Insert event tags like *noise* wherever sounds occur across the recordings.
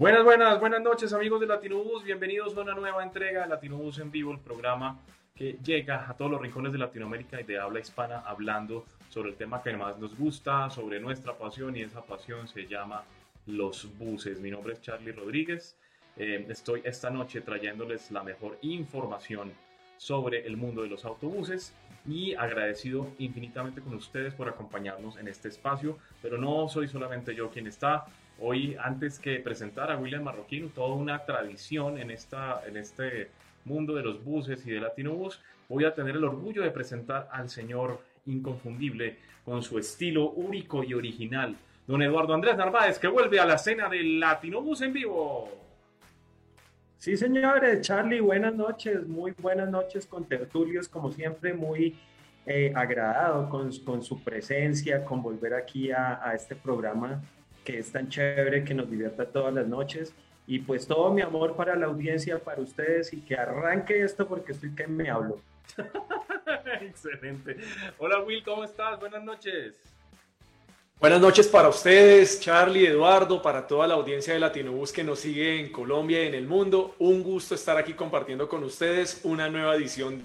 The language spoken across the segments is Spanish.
Buenas, buenas, buenas noches amigos de Latinobus, bienvenidos a una nueva entrega de Latinobus en vivo, el programa que llega a todos los rincones de Latinoamérica y de habla hispana hablando sobre el tema que más nos gusta, sobre nuestra pasión y esa pasión se llama los buses. Mi nombre es Charlie Rodríguez, eh, estoy esta noche trayéndoles la mejor información sobre el mundo de los autobuses y agradecido infinitamente con ustedes por acompañarnos en este espacio, pero no soy solamente yo quien está, Hoy, antes que presentar a William Marroquín, toda una tradición en, esta, en este mundo de los buses y de Latinobus, voy a tener el orgullo de presentar al señor inconfundible con su estilo único y original, don Eduardo Andrés Narváez, que vuelve a la escena del Latinobus en vivo. Sí, señores, Charlie, buenas noches, muy buenas noches con tertulios, como siempre, muy eh, agradado con, su presencia, con volver aquí a este programa que es tan chévere, que nos divierta todas las noches. Y pues todo mi amor para la audiencia, para ustedes y que arranque esto porque estoy que me hablo. *laughs* Excelente. Hola Will, ¿cómo estás? Buenas noches. Buenas noches para ustedes, Charlie, Eduardo, para toda la audiencia de Latinobus que nos sigue en Colombia y en el mundo. Un gusto estar aquí compartiendo con ustedes una nueva edición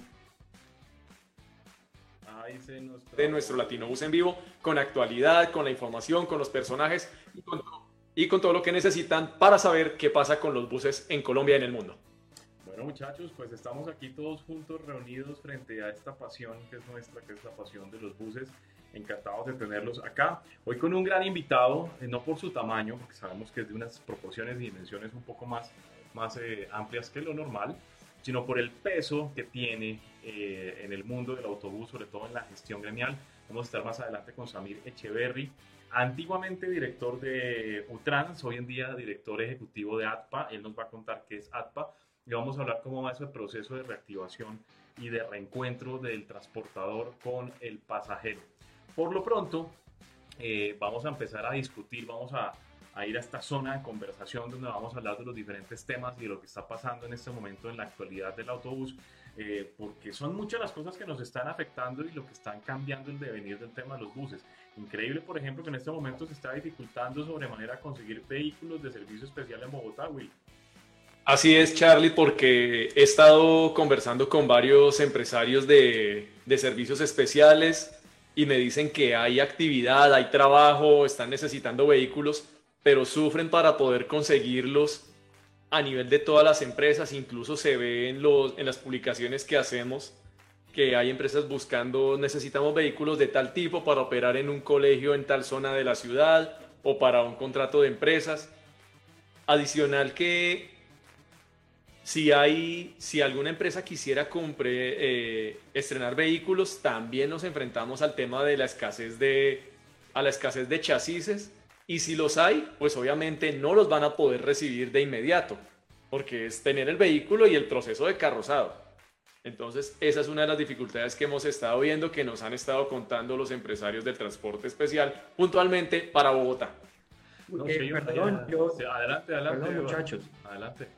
de nuestro Latinobus en vivo, con actualidad, con la información, con los personajes y con, todo lo que necesitan para saber qué pasa con los buses en Colombia y en el mundo. Bueno muchachos, pues estamos aquí todos juntos reunidos frente a esta pasión que es nuestra, que es la pasión de los buses. Encantados de tenerlos acá. Hoy con un gran invitado, eh, no por su tamaño, porque sabemos que es de unas proporciones y dimensiones un poco más, más eh, amplias que lo normal, sino por el peso que tiene eh, en el mundo del autobús, sobre todo en la gestión gremial. Vamos a estar más adelante con Samir Echeverry, antiguamente director de Utrans, hoy en día director ejecutivo de ATPA. Él nos va a contar qué es ATPA y vamos a hablar cómo va ese proceso de reactivación y de reencuentro del transportador con el pasajero. Por lo pronto, eh, vamos a empezar a discutir, vamos a a ir a esta zona de conversación donde vamos a hablar de los diferentes temas y de lo que está pasando en este momento en la actualidad del autobús, eh, porque son muchas las cosas que nos están afectando y lo que están cambiando el devenir del tema de los buses. Increíble, por ejemplo, que en este momento se está dificultando sobremanera conseguir vehículos de servicio especial en Bogotá, Will. Así es, Charlie, porque he estado conversando con varios empresarios de, de servicios especiales y me dicen que hay actividad, hay trabajo, están necesitando vehículos pero sufren para poder conseguirlos a nivel de todas las empresas, incluso se ve en, los, en las publicaciones que hacemos que hay empresas buscando, necesitamos vehículos de tal tipo para operar en un colegio en tal zona de la ciudad o para un contrato de empresas. Adicional que si hay, si alguna empresa quisiera compre, eh, estrenar vehículos, también nos enfrentamos al tema de la escasez de, a la escasez de chasis y si los hay, pues obviamente no los van a poder recibir de inmediato, porque es tener el vehículo y el proceso de carrozado. Entonces, esa es una de las dificultades que hemos estado viendo, que nos han estado contando los empresarios del transporte especial puntualmente para Bogotá. Eh, perdón, yo, adelante, adelante. muchachos. Adelante.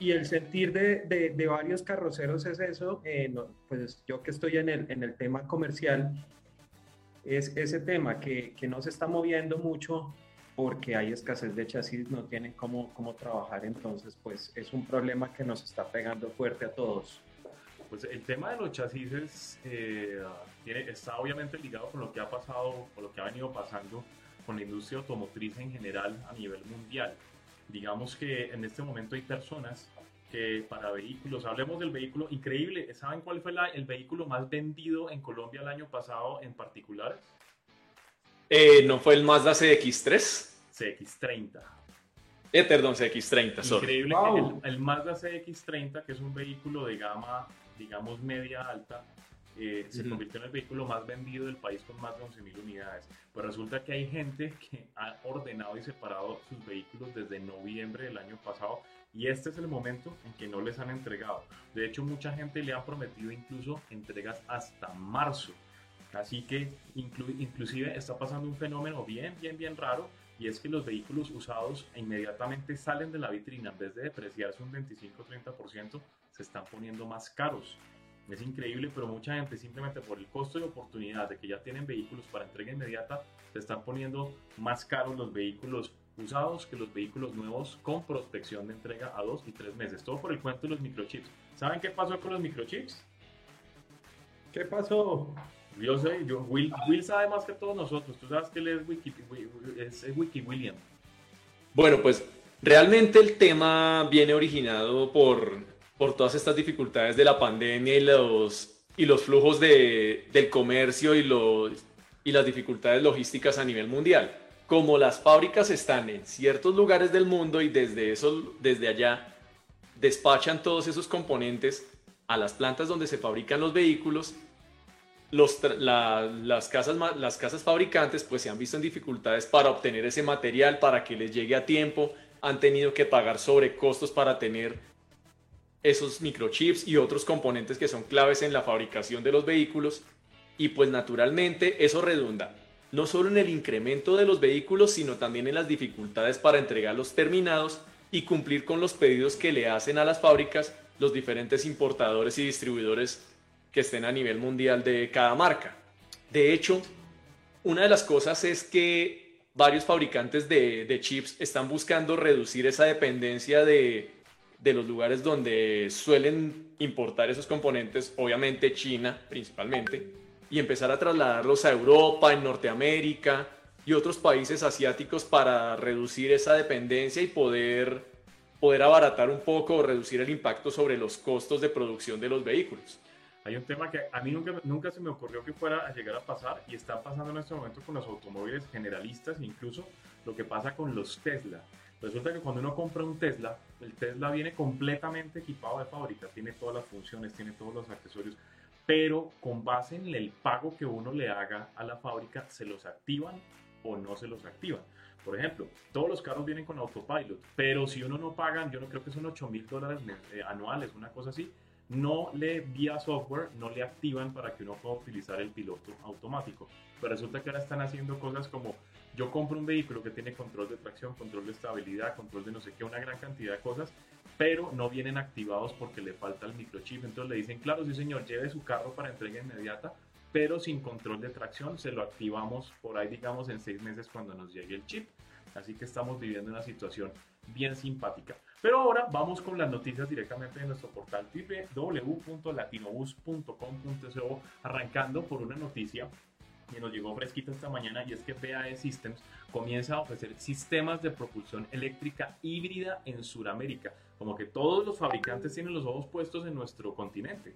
Y el sentir de, de, de varios carroceros es eso, eh, pues yo que estoy en el, en el tema comercial, es ese tema que, que, no se está moviendo mucho porque hay escasez de chasis, no tienen cómo, cómo trabajar, entonces pues es un problema que nos está pegando fuerte a todos. Pues el tema de los chasis eh, está obviamente ligado con lo que ha pasado, con lo que ha venido pasando con la industria automotriz en general a nivel mundial. Digamos que en este momento hay personas que para vehículos, hablemos del vehículo increíble, ¿saben cuál fue el vehículo más vendido en Colombia el año pasado en particular? Eh, ¿No fue el Mazda CX3? CX30. Eh, perdón, CX30, sorry. Increíble que el, Mazda CX30, que es un vehículo de gama, digamos, media alta, eh, se convirtió en el vehículo más vendido del país con más de 11.000 unidades. Pues resulta que hay gente que ha ordenado y separado sus vehículos desde noviembre del año pasado y este es el momento en que no les han entregado. De hecho, mucha gente le ha prometido incluso entregas hasta marzo. Así que inclusive está pasando un fenómeno bien, bien, bien raro y es que los vehículos usados inmediatamente salen de la vitrina. En vez de depreciarse un 25-30%, se están poniendo más caros. Es increíble, pero mucha gente simplemente por el costo de oportunidad de que ya tienen vehículos para entrega inmediata, se están poniendo más caros los vehículos usados que los vehículos nuevos con protección de entrega a dos y tres meses. Todo por el cuento de los microchips. ¿Saben qué pasó con los microchips? ¿Qué pasó? Yo sé, yo, Will, Will sabe más que todos nosotros. Tú sabes que él es Wiki, es Wiki William. Bueno, pues realmente el tema viene originado por, por todas estas dificultades de la pandemia y los, y los flujos de, del comercio y, los, y las dificultades logísticas a nivel mundial. Como las fábricas están en ciertos lugares del mundo y desde, eso, desde allá despachan todos esos componentes a las plantas donde se fabrican los vehículos, los, las, casas, las casas fabricantes pues se han visto en dificultades para obtener ese material, para que les llegue a tiempo, han tenido que pagar sobrecostos para tener esos microchips y otros componentes que son claves en la fabricación de los vehículos. Y pues naturalmente eso redunda no solo en el incremento de los vehículos, sino también en las dificultades para entregar los terminados y cumplir con los pedidos que le hacen a las fábricas los diferentes importadores y distribuidores que estén a nivel mundial de cada marca. De hecho, una de las cosas es que varios fabricantes de, chips están buscando reducir esa dependencia de, de los lugares donde suelen importar esos componentes, obviamente China principalmente, y empezar a trasladarlos a Europa, en Norteamérica y otros países asiáticos para reducir esa dependencia y poder, poder abaratar un poco o reducir el impacto sobre los costos de producción de los vehículos. Hay un tema que a mí nunca, nunca se me ocurrió que fuera a llegar a pasar y está pasando en este momento con los automóviles generalistas, incluso lo que pasa con los Tesla. Resulta que cuando uno compra un Tesla, el Tesla viene completamente equipado de fábrica, tiene todas las funciones, tiene todos los accesorios, pero con base en el pago que uno le haga a la fábrica, se los activan o no se los activan. Por ejemplo, todos los carros vienen con autopilot, pero si uno no paga, yo no creo que son 8 mil dólares eh, anuales, una cosa así, no le vía software, no le activan para que uno pueda utilizar el piloto automático. Pero resulta que ahora están haciendo cosas como yo compro un vehículo que tiene control de tracción, control de estabilidad, control de no sé qué, una gran cantidad de cosas, pero no vienen activados porque le falta el microchip. Entonces le dicen, claro, sí señor, lleve su carro para entrega inmediata, pero sin control de tracción, se lo activamos por ahí, digamos, en seis meses cuando nos llegue el chip. Así que estamos viviendo una situación bien simpática. Pero ahora vamos con las noticias directamente de nuestro portal www.latinobus.com.co, arrancando por una noticia que nos llegó fresquita esta mañana y es que BAE Systems comienza a ofrecer sistemas de propulsión eléctrica híbrida en Sudamérica. Como que todos los fabricantes tienen los ojos puestos en nuestro continente.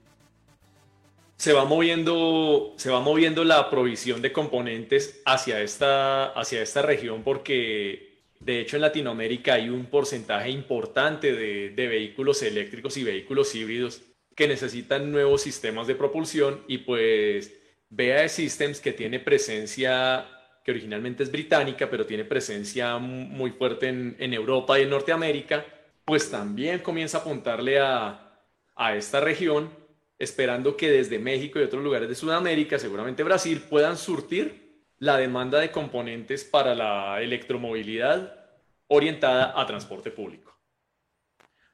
Se va moviendo, se va moviendo la provisión de componentes hacia esta, hacia esta región porque de hecho, en Latinoamérica hay un porcentaje importante de, vehículos eléctricos y vehículos híbridos que necesitan nuevos sistemas de propulsión y pues BAE Systems que tiene presencia, que originalmente es británica, pero tiene presencia muy fuerte en, Europa y en Norteamérica, pues también comienza a apuntarle a, a esta región, esperando que desde México y otros lugares de Sudamérica, seguramente Brasil, puedan surtir la demanda de componentes para la electromovilidad orientada a transporte público.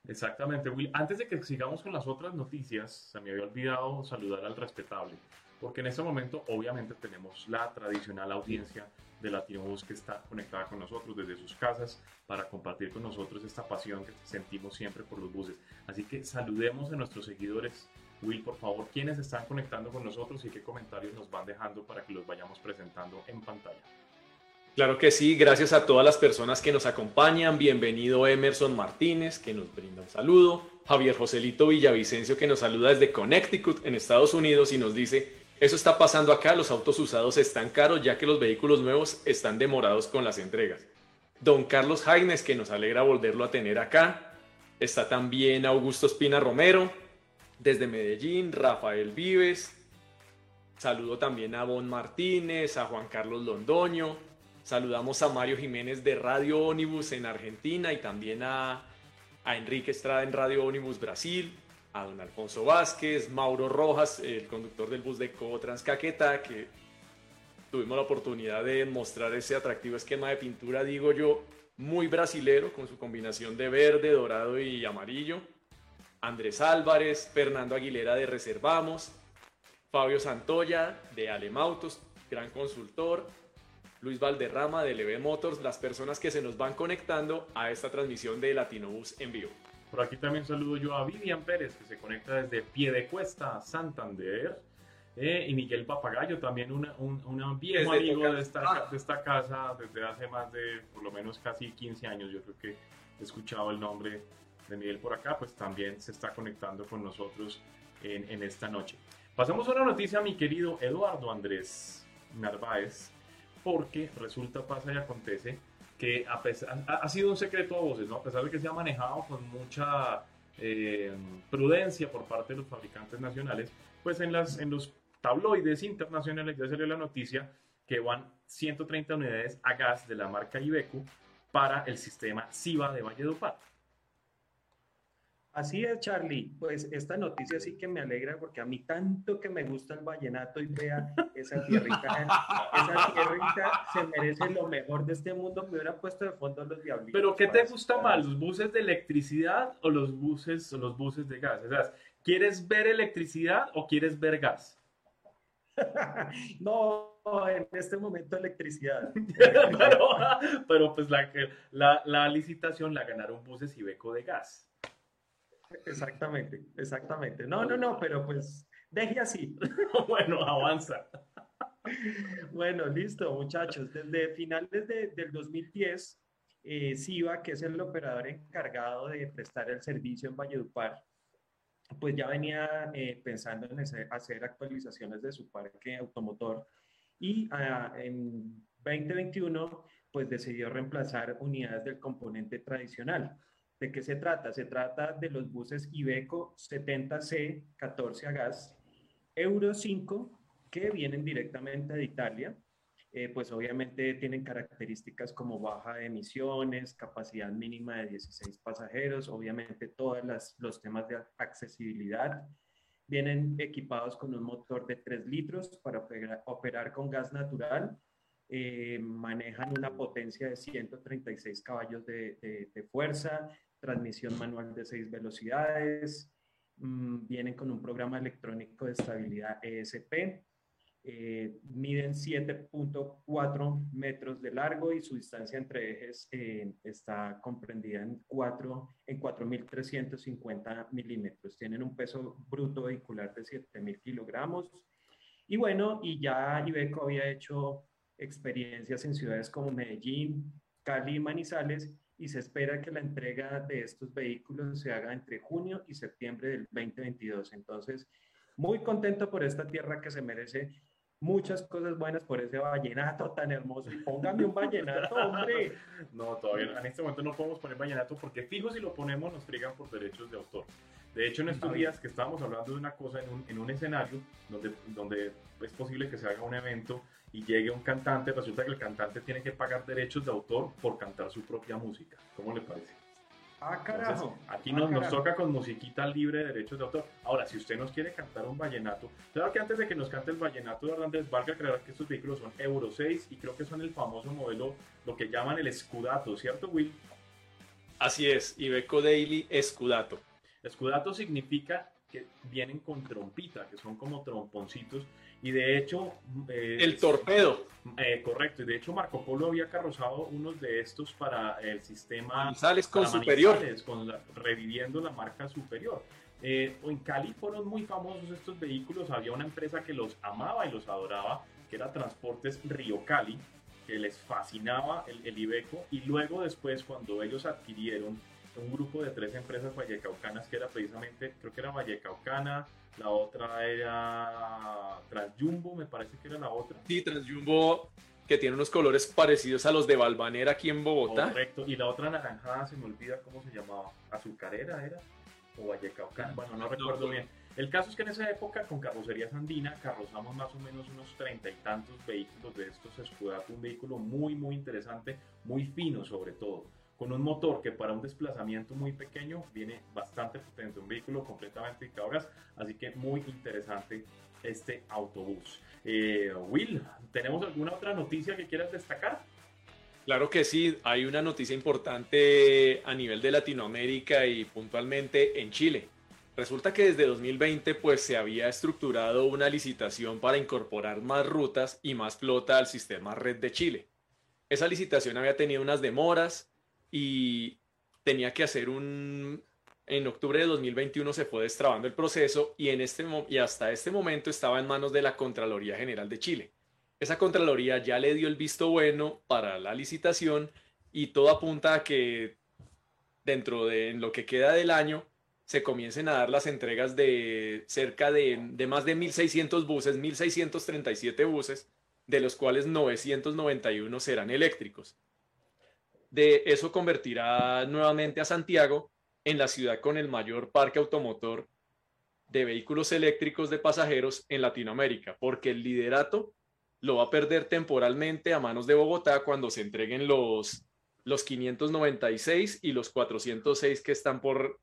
Exactamente, Will. Antes de que sigamos con las otras noticias, se me había olvidado saludar al respetable, porque en este momento obviamente tenemos la tradicional audiencia de Latinobus que está conectada con nosotros desde sus casas para compartir con nosotros esta pasión que sentimos siempre por los buses. Así que saludemos a nuestros seguidores Will, por favor, ¿quiénes están conectando con nosotros y qué comentarios nos van dejando para que los vayamos presentando en pantalla? Claro que sí, gracias a todas las personas que nos acompañan. Bienvenido Emerson Martínez, que nos brinda un saludo. Javier Joselito Villavicencio, que nos saluda desde Connecticut, en Estados Unidos, y nos dice, eso está pasando acá, los autos usados están caros, ya que los vehículos nuevos están demorados con las entregas. Don Carlos Jaines, que nos alegra volverlo a tener acá. Está también Augusto Espina Romero, desde Medellín, Rafael Vives. Saludo también a Bon Martínez, a Juan Carlos Londoño. Saludamos a Mario Jiménez de Radio Onibus en Argentina y también a, a Enrique Estrada en Radio Onibus Brasil, a don Alfonso Vázquez, Mauro Rojas, el conductor del bus de Transcaqueta, que tuvimos la oportunidad de mostrar ese atractivo esquema de pintura, digo yo, muy brasilero, con su combinación de verde, dorado y amarillo. Andrés Álvarez, Fernando Aguilera de Reservamos, Fabio Santoya de Alemautos, gran consultor, Luis Valderrama de LB Motors, las personas que se nos van conectando a esta transmisión de Latinobus en vivo. Por aquí también saludo yo a Vivian Pérez, que se conecta desde Piedecuesta, Santander. Eh, y Miguel Papagayo, también una, un, viejo amigo de esta, de esta casa desde hace más de por lo menos casi 15 años. Yo creo que he escuchado el nombre de Miguel por acá, pues también se está conectando con nosotros en, en esta noche. Pasamos a una noticia, mi querido Eduardo Andrés Narváez, porque resulta, pasa y acontece que a pesar, ha, sido un secreto a voces, ¿no? a pesar de que se ha manejado con mucha eh, prudencia por parte de los fabricantes nacionales, pues en, las, en los tabloides internacionales ya salió la noticia que van 130 unidades a gas de la marca Ibeco para el sistema SIVA de Valledupar. Así es, Charlie. Pues esta noticia sí que me alegra porque a mí tanto que me gusta el vallenato y vea esa tierrita, esa tierrita se merece lo mejor de este mundo. Me hubiera puesto de fondo los diablitos. Pero ¿qué te gusta más, los buses de electricidad o los buses o los buses de gas? O sea, ¿quieres ver electricidad o quieres ver gas? *laughs* no, en este momento electricidad. *laughs* pero, pues la, la, la licitación la ganaron buses y beco de gas. Exactamente, exactamente. No, no, no, pero pues deje así. *laughs* bueno, avanza. bueno, listo, muchachos. Desde finales de, del 2010, eh, SIVA, que es el operador encargado de prestar el servicio en Valledupar, pues ya venía eh, pensando en hacer actualizaciones de su parque automotor y ah, en 2021 pues decidió reemplazar unidades del componente tradicional. ¿De qué se trata? Se trata de los buses Iveco 70C 14 a gas, Euro 5, que vienen directamente de Italia. Eh, pues obviamente tienen características como baja de emisiones, capacidad mínima de 16 pasajeros, obviamente todos los temas de accesibilidad. Vienen equipados con un motor de 3 litros para operar, con gas natural. Eh, manejan una potencia de 136 caballos de, de fuerza, transmisión manual de seis velocidades, mm, vienen con un programa electrónico de estabilidad ESP, eh, miden 7.4 metros de largo y su distancia entre ejes eh, está comprendida en, 4, en 4.350 milímetros. Tienen un peso bruto vehicular de 7.000 kilogramos. Y bueno, y ya Ibeco había hecho experiencias en ciudades como Medellín, Cali Manizales y se espera que la entrega de estos vehículos se haga entre junio y septiembre del 2022. Entonces, muy contento por esta tierra que se merece muchas cosas buenas por ese vallenato tan hermoso. póngame un vallenato, hombre. *laughs* No, todavía en este momento no podemos poner vallenato porque fijo si lo ponemos nos friegan por derechos de autor. De hecho, en estos días que estábamos hablando de una cosa en un, en un escenario donde, donde es posible que se haga un evento y llegue un cantante, resulta que el cantante tiene que pagar derechos de autor por cantar su propia música. ¿Cómo le parece? Ah, carajo. aquí nos, ah, nos, toca con musiquita libre de derechos de autor. Ahora, si usted nos quiere cantar un vallenato, claro que antes de que nos cante el vallenato de Hernández, valga aclarar que estos vehículos son Euro 6 y creo que son el famoso modelo, lo que llaman el Scudato, ¿cierto, Will? Así es, Ibeco Daily Scudato. Scudato significa que vienen con trompita, que son como tromponcitos y de hecho... Eh, el torpedo. Eh, correcto. Y de hecho Marco Polo había carrozado unos de estos para el sistema... Sales con superior. Con reviviendo la marca superior. Eh, en Cali fueron muy famosos estos vehículos. Había una empresa que los amaba y los adoraba, que era Transportes Río Cali, que les fascinaba el, el Ibeco. Y luego después, cuando ellos adquirieron un grupo de tres empresas vallecaucanas, que era precisamente, creo que era Vallecaucana, la otra era Transjumbo, me parece que era la otra. Sí, Transjumbo, que tiene unos colores parecidos a los de Balvanera aquí en Bogotá. Correcto, y la otra naranjada, se me olvida cómo se llamaba, Azucarera era, o Vallecaucana, bueno, no recuerdo bien. El caso es que en esa época con carrocerías andina carrozamos más o menos unos treinta y tantos vehículos de estos Escudato, un vehículo muy muy interesante, muy fino sobre todo con un motor que para un desplazamiento muy pequeño viene bastante potente, un vehículo completamente de gas, así que muy interesante este autobús. Eh, Will, ¿tenemos alguna otra noticia que quieras destacar? Claro que sí, hay una noticia importante a nivel de Latinoamérica y puntualmente en Chile. resulta que desde 2020 pues se había estructurado una licitación para incorporar más rutas y más flota al sistema Red de Chile. Esa licitación había tenido unas demoras y tenía que hacer un... En octubre de 2021 se fue destrabando el proceso y, en este, y hasta este momento estaba en manos de la Contraloría General de Chile. Esa Contraloría ya le dio el visto bueno para la licitación y todo apunta a que dentro de lo que queda del año se comiencen a dar las entregas de cerca de, de más de 1.600 buses, 1.637 buses, de los cuales 991 serán eléctricos. De eso convertirá nuevamente a Santiago en la ciudad con el mayor parque automotor de vehículos eléctricos de pasajeros en Latinoamérica, porque el liderato lo va a perder temporalmente a manos de Bogotá cuando se entreguen los, los 596 y los 406 que están por,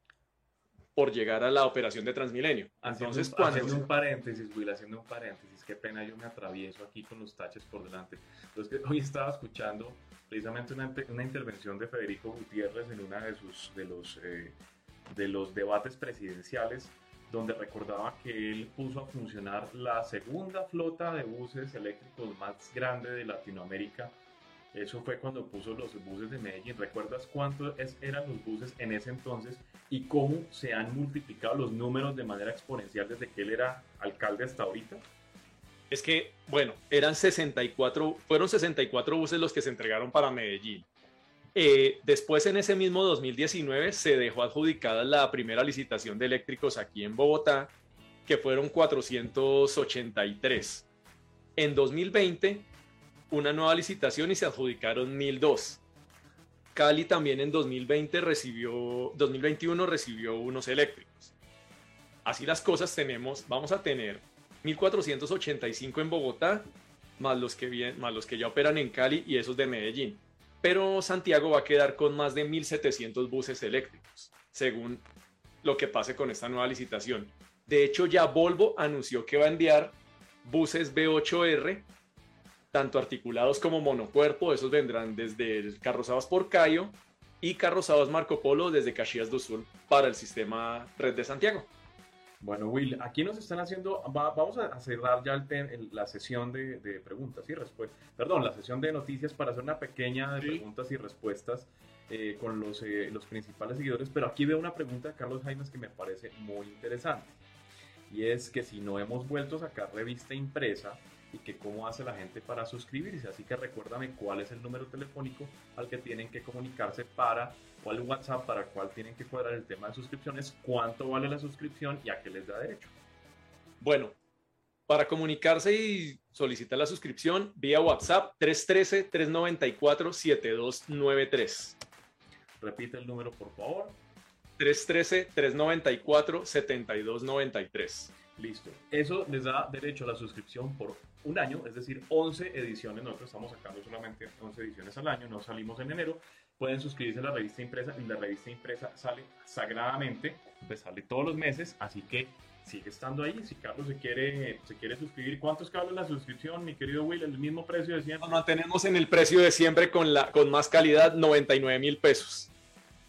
por llegar a la operación de Transmilenio. Entonces, cuando... Haciendo un paréntesis, Will, haciendo un paréntesis, qué pena yo me atravieso aquí con los taches por delante. Entonces, hoy estaba escuchando precisamente una, una intervención de Federico Gutiérrez en una de, sus, de, los, eh, de los debates presidenciales donde recordaba que él puso a funcionar la segunda flota de buses eléctricos más grande de Latinoamérica. Eso fue cuando puso los buses de Medellín. ¿Recuerdas cuántos eran los buses en ese entonces y cómo se han multiplicado los números de manera exponencial desde que él era alcalde hasta ahorita? Es que, bueno, eran 64, fueron 64 buses los que se entregaron para Medellín. Eh, después, en ese mismo 2019, se dejó adjudicada la primera licitación de eléctricos aquí en Bogotá, que fueron 483. En 2020, una nueva licitación y se adjudicaron 1002. Cali también en 2020 recibió, 2021 recibió unos eléctricos. Así las cosas tenemos, vamos a tener 1485 en Bogotá, más los que, más los que ya operan en Cali y esos de Medellín pero Santiago va a quedar con más de 1.700 buses eléctricos, según lo que pase con esta nueva licitación. De hecho, ya Volvo anunció que va a enviar buses B8R, tanto articulados como monocuerpo, esos vendrán desde Carrozados por Cayo y Carrozados Marco Polo desde Caxias do Sul para el sistema Red de Santiago. Bueno, Will, aquí nos están haciendo, vamos a cerrar ya la sesión de, preguntas y respuestas, perdón, la sesión de noticias para hacer una pequeña de preguntas y respuestas eh, con los, eh, los principales seguidores, pero aquí veo una pregunta de Carlos Jaimes que me parece muy interesante, y es que si no hemos vuelto a sacar revista impresa, y que cómo hace la gente para suscribirse. Así que recuérdame cuál es el número telefónico al que tienen que comunicarse para, cuál WhatsApp para el cual tienen que cuadrar el tema de suscripciones, cuánto vale la suscripción y a qué les da derecho. Bueno, para comunicarse y solicitar la suscripción vía WhatsApp 313-394-7293. Repite el número, por favor. 313-394-7293. Listo. Eso les da derecho a la suscripción por un año, es decir, 11 ediciones. Nosotros estamos sacando solamente 11 ediciones al año, no salimos en enero. Pueden suscribirse a la revista impresa y la revista impresa sale sagradamente, pues sale todos los meses, así que sigue estando ahí. Si Carlos se quiere, se quiere suscribir, ¿cuántos Carlos la suscripción, mi querido Will? ¿El mismo precio de siempre? Nos mantenemos en el precio de siempre con, la, con más calidad, 99 mil pesos.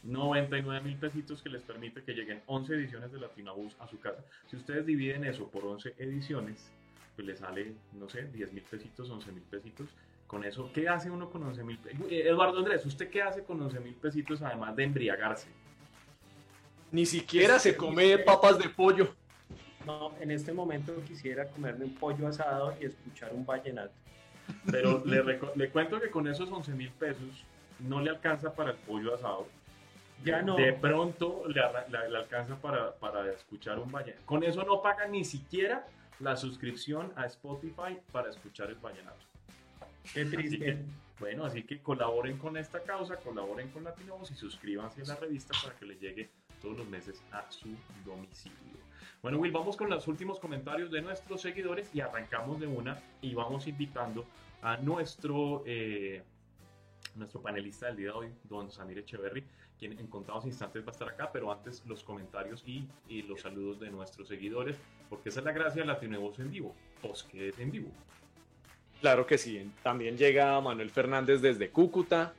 99 mil pesitos que les permite que lleguen 11 ediciones de Latinabus a su casa. Si ustedes dividen eso por 11 ediciones, pues les sale, no sé, 10 mil pesitos, 11 mil pesitos. Con eso, ¿qué hace uno con 11 mil pesitos? Eh, Eduardo Andrés, ¿usted qué hace con 11 mil pesitos además de embriagarse? Ni siquiera se come papas de pollo. No, en este momento quisiera comerme un pollo asado y escuchar un vallenato. Pero le, le cuento que con esos 11 mil pesos no le alcanza para el pollo asado ya no. De pronto le, alcanza para, para, escuchar un vallenato. Con eso no paga ni siquiera la suscripción a Spotify para escuchar el vallenato. Qué triste. bueno, así que colaboren con esta causa, colaboren con Latinos y suscríbanse a la revista para que les llegue todos los meses a su domicilio. Bueno, Will, vamos con los últimos comentarios de nuestros seguidores y arrancamos de una y vamos invitando a nuestro, eh, nuestro panelista del día de hoy, don Samir Echeverry, quien en contados instantes va a estar acá, pero antes los comentarios y, los saludos de nuestros seguidores, porque esa es la gracia de Latinovoz en vivo, os que es en vivo. Claro que sí, también llega Manuel Fernández desde Cúcuta,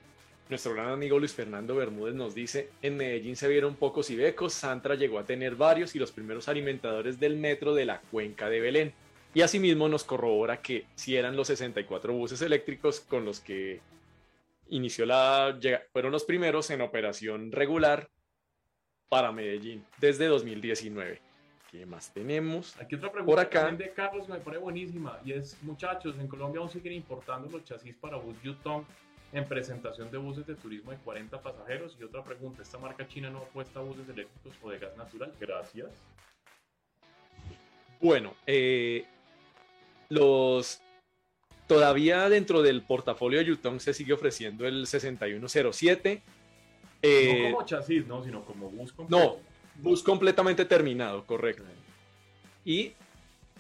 nuestro gran amigo Luis Fernando Bermúdez nos dice, en Medellín se vieron pocos ibecos, Santra llegó a tener varios y los primeros alimentadores del metro de la cuenca de Belén. Y asimismo nos corrobora que si eran los 64 buses eléctricos con los que inició la, fueron los primeros en operación regular para Medellín desde 2019. ¿Qué más tenemos? Aquí otra pregunta por acá. de Carlos me pone buenísima y es, muchachos, en Colombia aún siguen importando los chasis para bus Yutong en presentación de buses de turismo de 40 pasajeros. Y otra pregunta, ¿esta marca china no apuesta a buses eléctricos o de gas natural? Gracias. Bueno, eh, los todavía dentro del portafolio de Yutong se sigue ofreciendo el 6107. Eh, no como chasis, no, sino como bus completo. No, bus completamente terminado, correcto. Y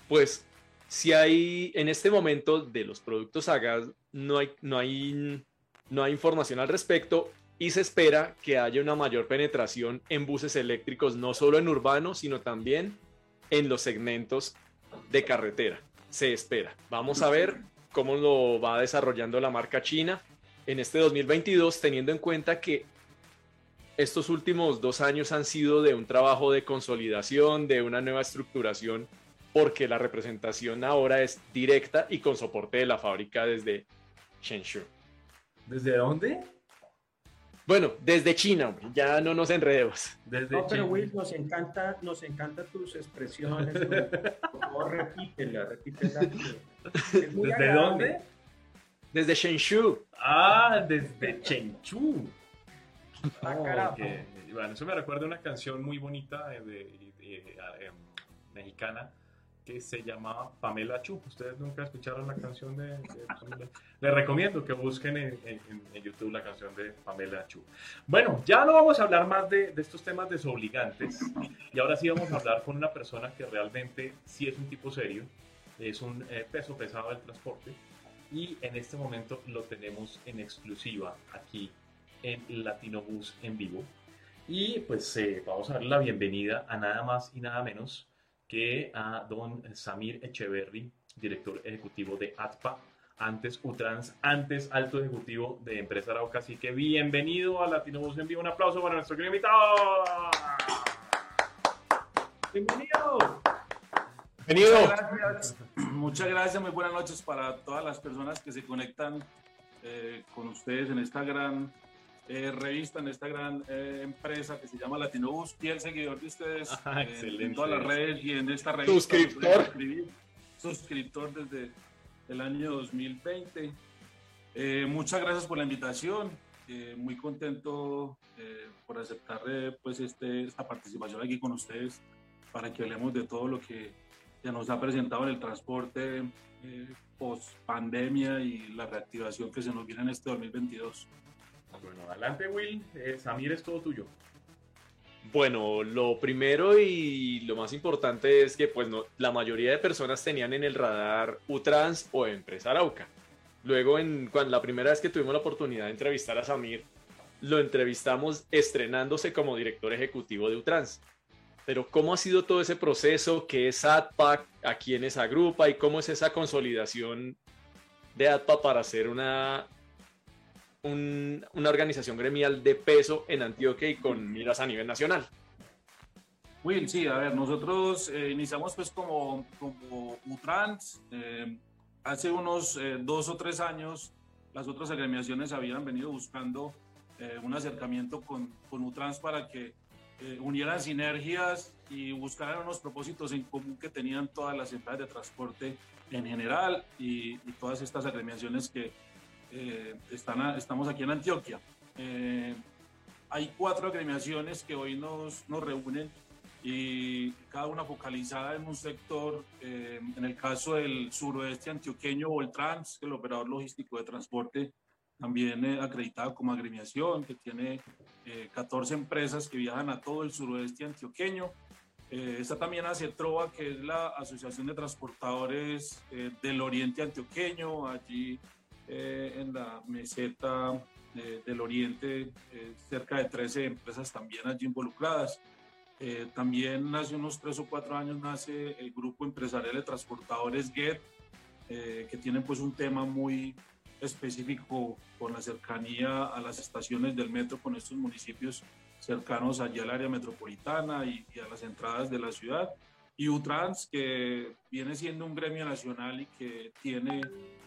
pues si hay en este momento de los productos a gas no hay no hay no hay información al respecto y se espera que haya una mayor penetración en buses eléctricos no solo en urbano, sino también en los segmentos de carretera. Se espera. Vamos a ver cómo lo va desarrollando la marca china en este 2022, teniendo en cuenta que estos últimos dos años han sido de un trabajo de consolidación, de una nueva estructuración, porque la representación ahora es directa y con soporte de la fábrica desde Shenzhen. ¿Desde dónde? Bueno, desde China, ya no nos enredemos. Desde no, pero Will, nos encanta, nos encanta tus expresiones. Por favor, repítela, repítela. ¿Desde dónde? Desde Shenzhou. Ah, desde Shenzhou. *laughs* Ah, Bueno, eso me recuerda una canción muy bonita de, em, mexicana que se llama Pamela Chu. Ustedes nunca escucharon la canción de, Pamela. Les recomiendo que busquen en, YouTube la canción de Pamela Chu. Bueno, ya no vamos a hablar más de, estos temas desobligantes. Y ahora sí vamos a hablar con una persona que realmente sí es un tipo serio. Es un eh, peso pesado del transporte. Y en este momento lo tenemos en exclusiva aquí en Latino Bus en vivo. Y pues eh, vamos a darle la bienvenida a nada más y nada menos que a don Samir Echeverry, director ejecutivo de ATPA, antes Utrans, antes alto ejecutivo de Empresa Arauca. Así que bienvenido a Latino Bus en vivo. Un aplauso para nuestro querido invitado. Bienvenido. Bienvenido. Muchas gracias. Muchas gracias. Muy buenas noches para todas las personas que se conectan eh, con ustedes en esta gran eh, revista, en esta gran eh, empresa que se llama Latinobus, y el seguidor de ustedes *laughs* ah, en todas las redes y en esta revista. Suscriptor. Suscriptor desde el año 2020. Eh, muchas gracias por la invitación. muy contento por aceptar pues este, esta participación aquí con ustedes para que hablemos de todo lo que ya nos ha presentado en el transporte post pandemia y la reactivación que se nos viene en este 2022. Bueno, adelante Will, eh, Samir es todo tuyo. Bueno, lo primero y lo más importante es que pues la mayoría de personas tenían en el radar Utrans o Empresa Arauca. Luego, cuando, la primera vez que tuvimos la oportunidad de entrevistar a Samir, lo entrevistamos estrenándose como director ejecutivo de Utrans. Pero ¿cómo ha sido todo ese proceso? ¿Qué es ADPA? ¿A quiénes agrupa? ¿Y cómo es esa consolidación de ADPA para hacer una una organización gremial de peso en Antioquia y con miras a nivel nacional. Will, sí, a ver, nosotros eh, iniciamos pues como, como Utrans. Eh, hace unos eh, dos o tres años las otras agremiaciones habían venido buscando un acercamiento con, con Utrans para que unieran sinergias y buscaran unos propósitos en común que tenían todas las empresas de transporte en general y, y todas estas agremiaciones que, eh, están estamos aquí en Antioquia. Eh, hay cuatro agremiaciones que hoy nos, nos, reúnen y cada una focalizada en un sector. Eh, en el caso del suroeste antioqueño, o el Trans, el operador logístico de transporte, también acreditado como agremiación, que tiene 14 empresas que viajan a todo el suroeste antioqueño. está también ACETROA, que es la Asociación de Transportadores del Oriente Antioqueño. Allí eh, en la meseta eh, del Oriente, eh, cerca de 13 empresas también allí involucradas. también hace unos tres o cuatro años nace el grupo empresarial de transportadores GET, que tienen pues un tema muy, específico con la cercanía a las estaciones del metro con estos municipios cercanos allí al área metropolitana y, a las entradas de la ciudad. Y Utrans, que viene siendo un gremio nacional y que tiene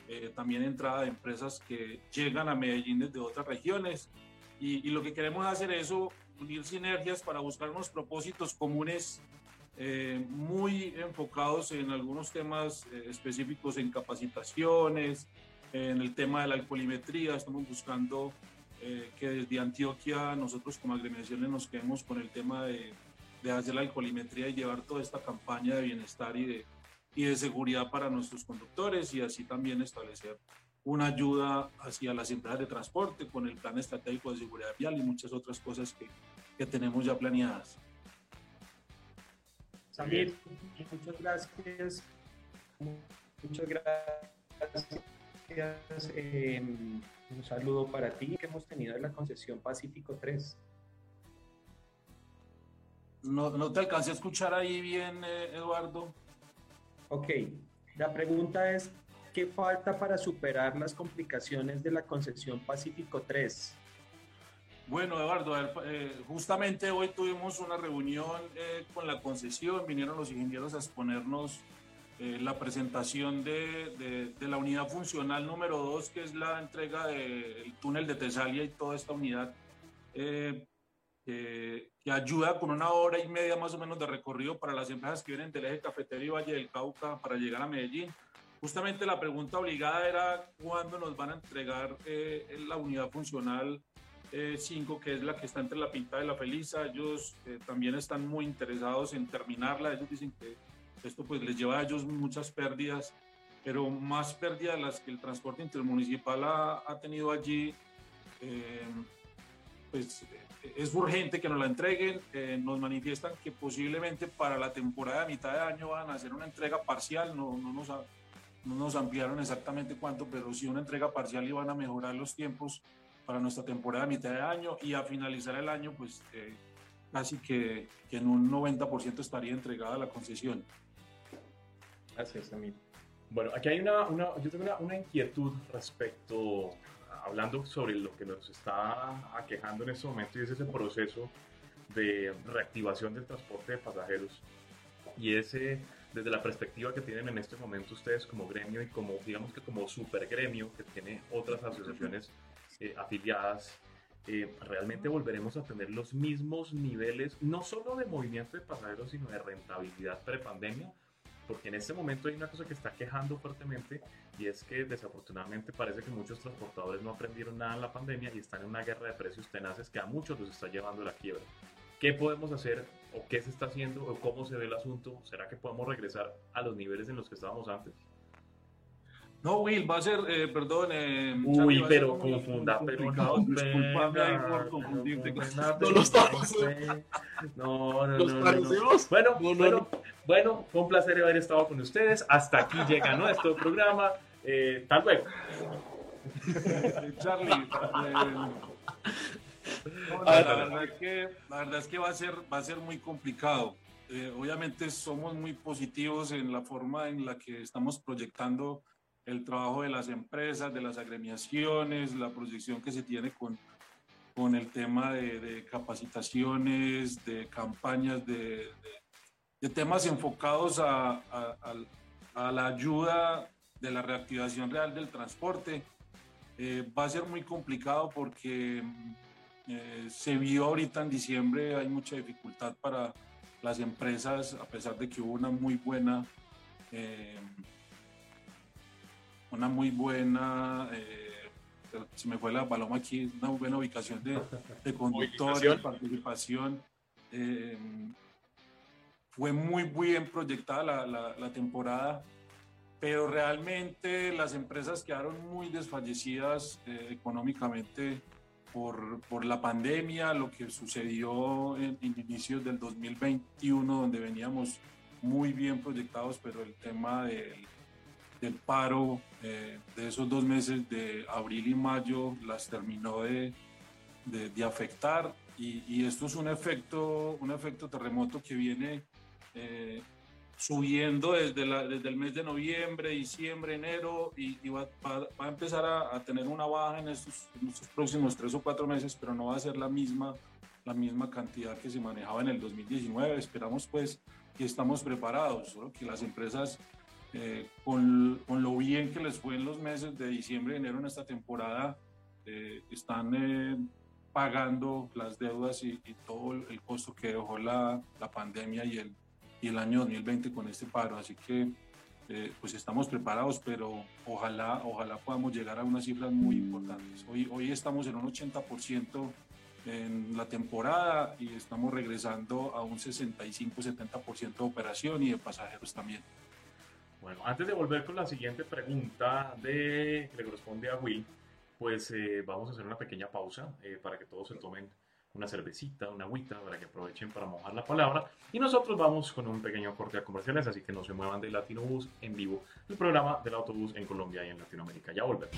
eh, también entrada de empresas que llegan a Medellín desde otras regiones. Y, lo que queremos hacer es unir sinergias para buscar unos propósitos comunes eh, muy enfocados en algunos temas eh, específicos en capacitaciones, en el tema de la alcoholimetría. Estamos buscando eh, que desde Antioquia nosotros como agremiaciones nos quedemos con el tema de, de, hacer la alcoholimetría y llevar toda esta campaña de bienestar y de, y de seguridad para nuestros conductores y así también establecer una ayuda hacia las empresas de transporte con el plan estratégico de seguridad vial y muchas otras cosas que, que tenemos ya planeadas. Samir, muchas gracias. Muchas gracias. Em, un saludo para ti que hemos tenido en la concesión Pacífico 3. No, no te alcancé a escuchar ahí bien, eh, Eduardo. Ok, la pregunta es, ¿qué falta para superar las complicaciones de la concesión Pacífico 3? Bueno, Eduardo, eh, justamente hoy tuvimos una reunión eh, con la concesión, vinieron los ingenieros a exponernos eh, la presentación de, de, la unidad funcional número 2, que es la entrega del túnel de Tesalia y toda esta unidad que ayuda con una hora y media más o menos de recorrido para las empresas que vienen del eje cafetero y Valle del Cauca para llegar a Medellín. Justamente la pregunta obligada era cuándo nos van a entregar la unidad funcional 5, que es la que está entre la Pinta y la Felisa. Ellos eh, también están muy interesados en terminarla. Ellos dicen que esto pues les lleva a ellos muchas pérdidas, pero más pérdidas las que el transporte intermunicipal ha, ha tenido allí. Eh, pues es urgente que nos la entreguen. Eh, nos manifiestan que posiblemente para la temporada de mitad de año van a hacer una entrega parcial. No, no, nos, no nos ampliaron exactamente cuánto, pero sí una entrega parcial y van a mejorar los tiempos para nuestra temporada a mitad de año y a finalizar el año, pues eh, casi que, que, en un 90% estaría entregada la concesión. Gracias, Amir. Bueno, aquí hay una, una yo tengo una, una, inquietud respecto, hablando sobre lo que nos está aquejando en este momento y es ese proceso de reactivación del transporte de pasajeros. Y ese desde la perspectiva que tienen en este momento ustedes como gremio y como digamos que como super gremio que tiene otras asociaciones eh, afiliadas, eh, realmente volveremos a tener los mismos niveles, no solo de movimiento de pasajeros, sino de rentabilidad prepandemia, porque en este momento hay una cosa que está quejando fuertemente y es que desafortunadamente parece que muchos transportadores no aprendieron nada en la pandemia y están en una guerra de precios tenaces que a muchos los está llevando a la quiebra. ¿Qué podemos hacer o qué se está haciendo o cómo se ve el asunto? ¿Será que podemos regresar a los niveles en los que estábamos antes? No, Will, va a ser, eh, perdón. Eh, Uy, pero confunda, pero no, disculpame por confundirte. *laughs* No lo estamos. No, no, no. Bueno, bueno, bueno, fue un placer haber estado con ustedes. Hasta aquí llega *laughs* nuestro programa. Eh, tal vez. Charlie. Eh, la, verdad es que, la verdad es que va a ser, va a ser muy complicado. Eh, obviamente somos muy positivos en la forma en la que estamos proyectando el trabajo de las empresas, de las agremiaciones, la proyección que se tiene con, con el tema de, capacitaciones, de campañas, de, de, temas enfocados a, a, la ayuda de la reactivación real del transporte. Eh, va a ser muy complicado porque eh, se vio ahorita en diciembre, hay mucha dificultad para las empresas, a pesar de que hubo una muy buena... Eh, una muy buena, se me fue la paloma aquí, una buena ubicación de, de conductores, participación. Fue muy bien proyectada la, la, temporada, pero realmente las empresas quedaron muy desfallecidas eh, económicamente por, por, la pandemia, lo que sucedió en, en, inicios del 2021, donde veníamos muy bien proyectados, pero el tema del del paro eh, de esos dos meses de abril y mayo las terminó de, de, afectar. Y, y, esto es un efecto, un efecto terremoto que viene eh, subiendo desde, la, desde el mes de noviembre, diciembre, enero y, va, a empezar a, tener una baja en estos, próximos tres o cuatro meses, pero no va a ser la misma, la misma cantidad que se manejaba en el 2019. Esperamos pues que estamos preparados, que las empresas eh, con, con, lo bien que les fue en los meses de diciembre y enero en esta temporada, eh, están eh, pagando las deudas y, y, todo el costo que dejó la, la pandemia y el, y el año 2020 con este paro. Así que eh, pues estamos preparados, pero ojalá, ojalá podamos llegar a unas cifras muy importantes. Hoy, hoy estamos en un 80% en la temporada y estamos regresando a un 65-70% de operación y de pasajeros también. Bueno, antes de volver con la siguiente pregunta de, que le corresponde a Will, pues eh, vamos a hacer una pequeña pausa eh, para que todos se tomen una cervecita, una agüita, para que aprovechen para mojar la palabra. Y nosotros vamos con un pequeño corte de comerciales, así que no se muevan de Latino Bus en vivo, el programa del autobús en Colombia y en Latinoamérica. Ya volvemos.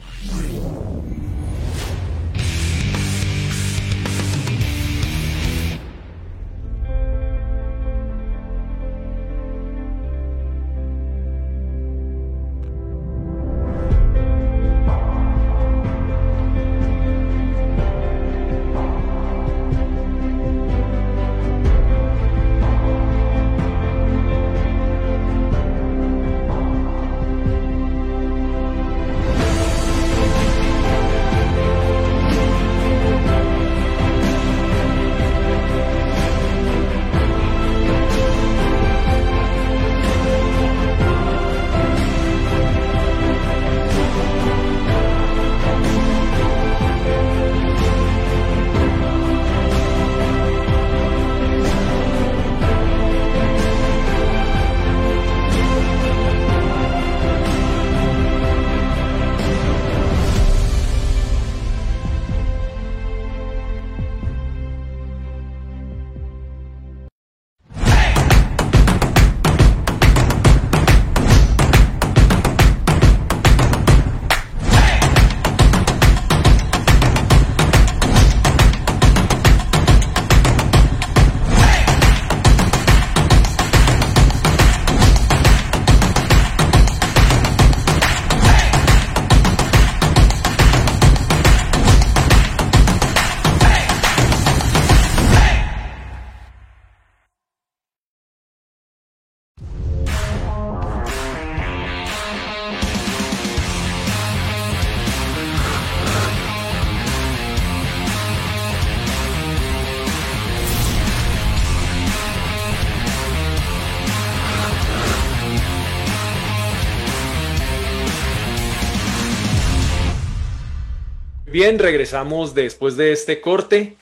Bien, regresamos después de este corte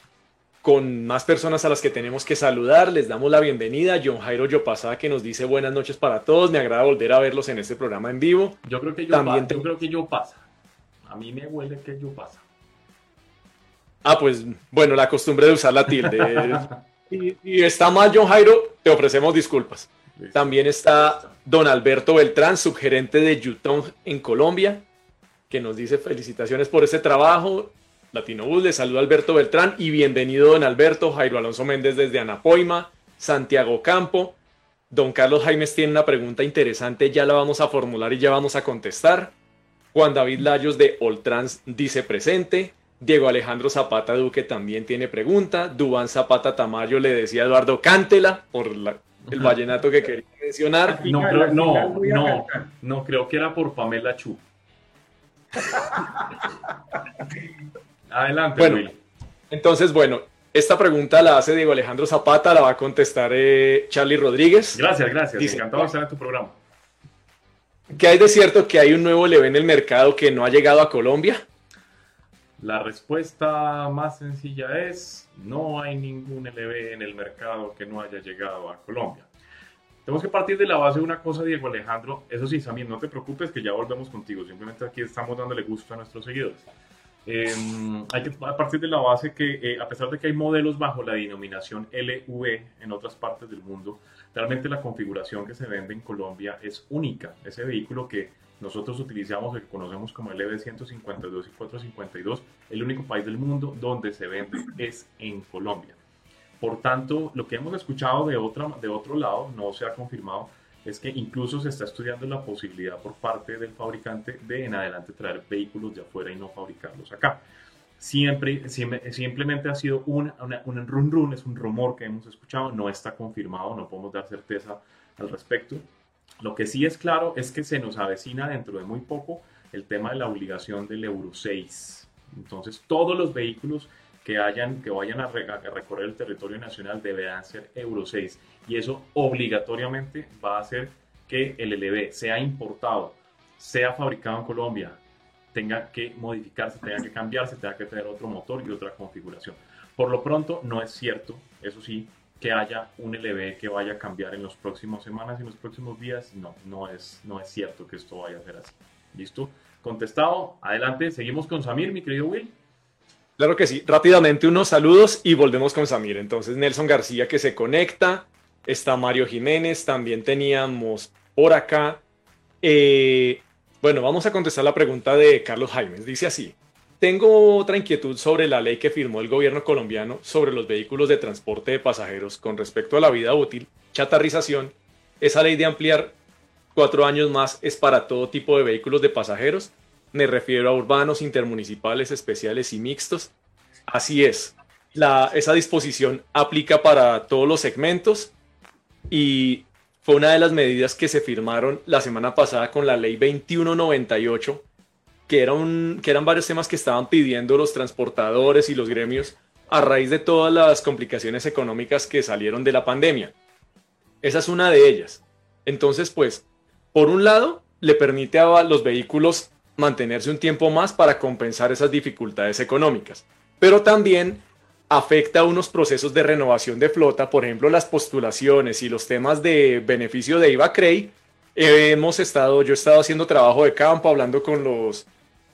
con más personas a las que tenemos que saludar. Les damos la bienvenida. John Jairo Yopasada que nos dice buenas noches para todos. Me agrada volver a verlos en este programa en vivo. Yo creo que yo, También yo creo que yo pasa. A mí me huele que yo pasa. Ah, pues bueno, la costumbre de usar la tilde. y, está mal, John Jairo, te ofrecemos disculpas. También está don Alberto Beltrán, subgerente de Yutong en Colombia que nos dice felicitaciones por ese trabajo. Latino Bus, le saluda Alberto Beltrán y bienvenido don Alberto, Jairo Alonso Méndez desde Anapoima, Santiago Campo. Don Carlos Jaimes tiene una pregunta interesante, ya la vamos a formular y ya vamos a contestar. Juan David Layos de Oltrans dice presente. Diego Alejandro Zapata Duque también tiene pregunta. Dubán Zapata Tamayo le decía a Eduardo Cántela por el vallenato que quería mencionar. No, no, no, no, creo que era por Pamela Chu. *laughs* Adelante, bueno, Entonces, bueno, esta pregunta la hace Diego Alejandro Zapata, la va a contestar eh, Charlie Rodríguez. Gracias, gracias. Dice, Encantado de estar en tu programa. ¿Qué hay de cierto que hay un nuevo LV en el mercado que no ha llegado a Colombia? La respuesta más sencilla es, no hay ningún LV en el mercado que no haya llegado a Colombia. Tenemos que partir de la base de una cosa, Diego Alejandro. Eso sí, Samir, no te preocupes que ya volvemos contigo. Simplemente aquí estamos dándole gusto a nuestros seguidores. Em, hay que partir de la base que, eh, a pesar de que hay modelos bajo la denominación LV en otras partes del mundo, realmente la configuración que se vende en Colombia es única. Ese vehículo que nosotros utilizamos, el que conocemos como LV 152 y 452, el único país del mundo donde se vende es en Colombia. Por tanto, lo que hemos escuchado de, otra, de otro lado no se ha confirmado, es que incluso se está estudiando la posibilidad por parte del fabricante de en adelante traer vehículos de afuera y no fabricarlos acá. Siempre, simplemente ha sido un, un run run, es un rumor que hemos escuchado, no está confirmado, no podemos dar certeza al respecto. Lo que sí es claro es que se nos avecina dentro de muy poco el tema de la obligación del Euro 6. Entonces, todos los vehículos que, vayan a, recorrer el territorio nacional deberán ser Euro 6 y eso obligatoriamente va a hacer que el LB sea importado, sea fabricado en Colombia, tenga que modificarse, tenga que cambiarse, tenga que tener otro motor y otra configuración. Por lo pronto no es cierto, eso sí, que haya un LB que vaya a cambiar en las próximas semanas y en los próximos días. No, no es, no es cierto que esto vaya a ser así. ¿Listo? Contestado. Adelante. Seguimos con Samir, mi querido Will. Claro que sí. Rápidamente unos saludos y volvemos con Samir. Entonces Nelson García que se conecta. Está Mario Jiménez. También teníamos por acá. Eh, bueno, vamos a contestar la pregunta de Carlos Jaimes. Dice así. Tengo otra inquietud sobre la ley que firmó el gobierno colombiano sobre los vehículos de transporte de pasajeros con respecto a la vida útil, chatarrización. Esa ley de ampliar cuatro años más es para todo tipo de vehículos de pasajeros me refiero a urbanos, intermunicipales, especiales y mixtos. Así es. La, esa disposición aplica para todos los segmentos y fue una de las medidas que se firmaron la semana pasada con la ley 2198, que, era un, que eran varios temas que estaban pidiendo los transportadores y los gremios a raíz de todas las complicaciones económicas que salieron de la pandemia. Esa es una de ellas. Entonces, pues, por un lado, le permite a los vehículos mantenerse un tiempo más para compensar esas dificultades económicas. Pero también afecta a unos procesos de renovación de flota, por ejemplo, las postulaciones y los temas de beneficio de IVA CREI. hemos estado, yo he estado haciendo trabajo de campo, hablando con los,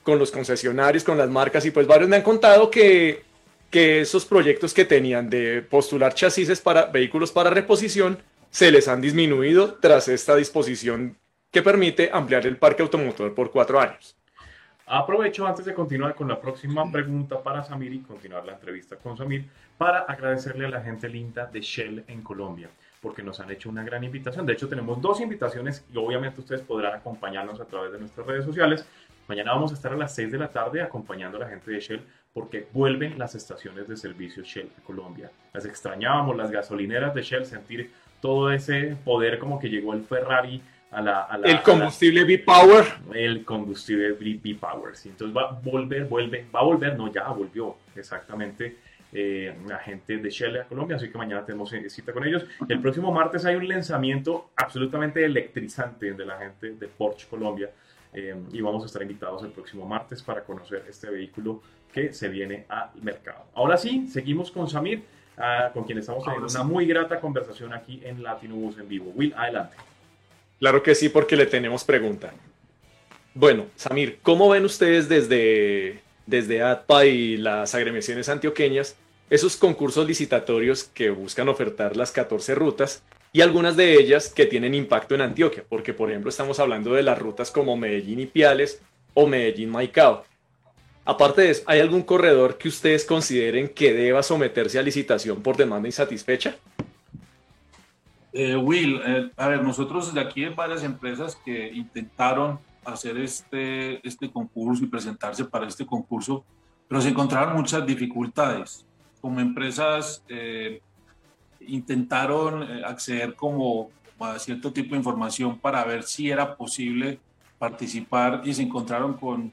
con los concesionarios, con las marcas, y pues varios me han contado que, que esos proyectos que tenían de postular chasis para vehículos para reposición se les han disminuido tras esta disposición que permite ampliar el parque automotor por cuatro años. Aprovecho antes de continuar con la próxima pregunta para Samir y continuar la entrevista con Samir para agradecerle a la gente linda de Shell en Colombia porque nos han hecho una gran invitación. De hecho, tenemos dos invitaciones y obviamente ustedes podrán acompañarnos a través de nuestras redes sociales. Mañana vamos a estar a las 6 de la tarde acompañando a la gente de Shell porque vuelven las estaciones de servicio Shell en Colombia. Las extrañábamos, las gasolineras de Shell, sentir todo ese poder como que llegó el Ferrari el combustible B-Power. El combustible B-Power, sí. Entonces va a volver, vuelve, va a volver, no, ya volvió exactamente eh, la gente de Shell a Colombia, así que mañana tenemos cita con ellos. El próximo martes hay un lanzamiento absolutamente electrizante de la gente de Porsche Colombia eh, y vamos a estar invitados el próximo martes para conocer este vehículo que se viene al mercado. Ahora sí, seguimos con Samir, ah, con quien estamos teniendo una muy grata conversación aquí en Latino Bus en vivo. Will, adelante. Claro que sí, porque le tenemos pregunta. Bueno, Samir, ¿cómo ven ustedes desde, desde ATPA y las agremiaciones antioqueñas esos concursos licitatorios que buscan ofertar las 14 rutas y algunas de ellas que tienen impacto en Antioquia? Porque, por ejemplo, estamos hablando de las rutas como Medellín y Piales o Medellín Maicao. Aparte de eso, ¿hay algún corredor que ustedes consideren que deba someterse a licitación por demanda insatisfecha? Eh, Will, eh, a ver, nosotros de aquí hay varias empresas que intentaron hacer este, este concurso y presentarse para este concurso, pero se encontraron muchas dificultades. Como empresas eh, intentaron acceder como a cierto tipo de información para ver si era posible participar y se encontraron con,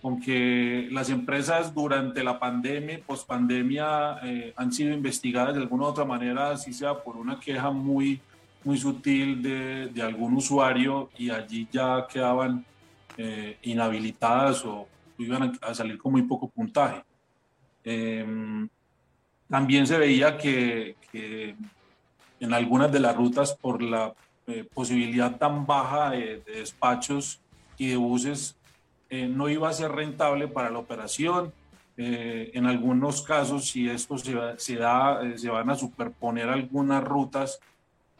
con que las empresas durante la pandemia, post pandemia, han sido investigadas de alguna u otra manera, así sea por una queja muy muy sutil de, de algún usuario y allí ya quedaban eh, inhabilitadas o iban a, salir con muy poco puntaje. Em, también se veía que, que, en algunas de las rutas, por la eh, posibilidad tan baja de, despachos y de buses, eh, no iba a ser rentable para la operación. en algunos casos, si esto se, se da, se van a superponer algunas rutas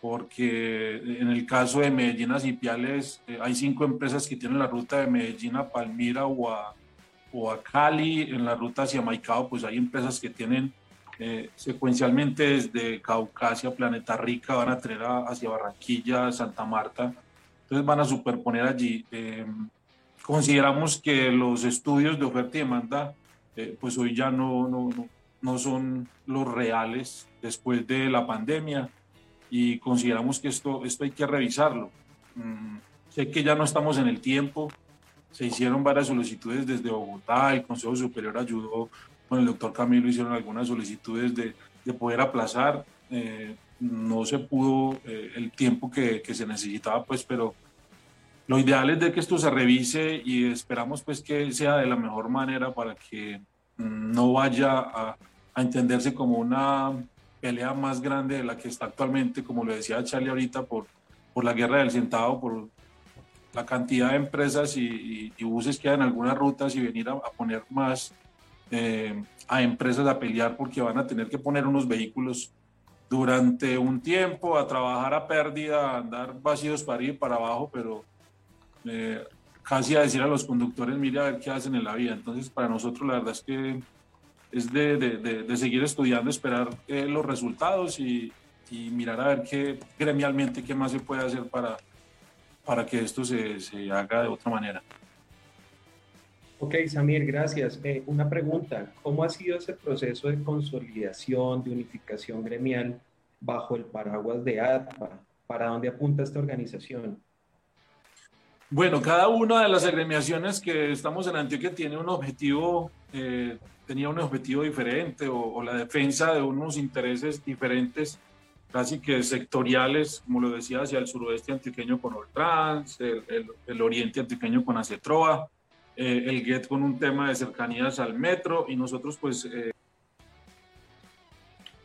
porque en el caso de Medellín a Cipiales eh, hay cinco empresas que tienen la ruta de Medellín a Palmira o a, o a Cali, en la ruta hacia Maicao pues hay empresas que tienen eh, secuencialmente desde Caucasia, Planeta Rica, van a tener hacia Barranquilla, Santa Marta, entonces van a superponer allí. Eh, consideramos que los estudios de oferta y demanda, eh, pues hoy ya no, no, no, son los reales después de la pandemia y consideramos que esto, esto hay que revisarlo. Mm, sé que ya no estamos en el tiempo, se hicieron varias solicitudes desde Bogotá, el Consejo Superior ayudó con el doctor Camilo hicieron algunas solicitudes de, de poder aplazar. Eh, no se pudo eh, el tiempo que, que, se necesitaba, pues, pero lo ideal es de que esto se revise y esperamos pues que sea de la mejor manera para que mm, no vaya a, entenderse como una pelea más grande de la que está actualmente, como lo decía Charlie ahorita, por, por la guerra del centavo, por la cantidad de empresas y, y, buses que hay en algunas rutas y venir a, a poner más eh, a empresas a pelear porque van a tener que poner unos vehículos durante un tiempo, a trabajar a pérdida, a andar vacíos para ir para abajo, pero eh, casi a decir a los conductores, mire a ver qué hacen en la vida. Entonces, para nosotros la verdad es que es de, de, de, seguir estudiando, esperar eh, los resultados y, y, mirar a ver qué gremialmente qué más se puede hacer para, para que esto se, se haga de otra manera. Ok, Samir, gracias. Eh, una pregunta, ¿cómo ha sido ese proceso de consolidación, de unificación gremial bajo el paraguas de ADPA? ¿Para dónde apunta esta organización? Bueno, cada una de las agremiaciones que estamos en Antioquia tiene un objetivo, eh, tenía un objetivo diferente o, la defensa de unos intereses diferentes, casi que sectoriales, como lo decía, hacia el suroeste antioqueño con Oltrans, el, el, el oriente antioqueño con Acetroa, eh, el GET con un tema de cercanías al metro y nosotros pues... Eh...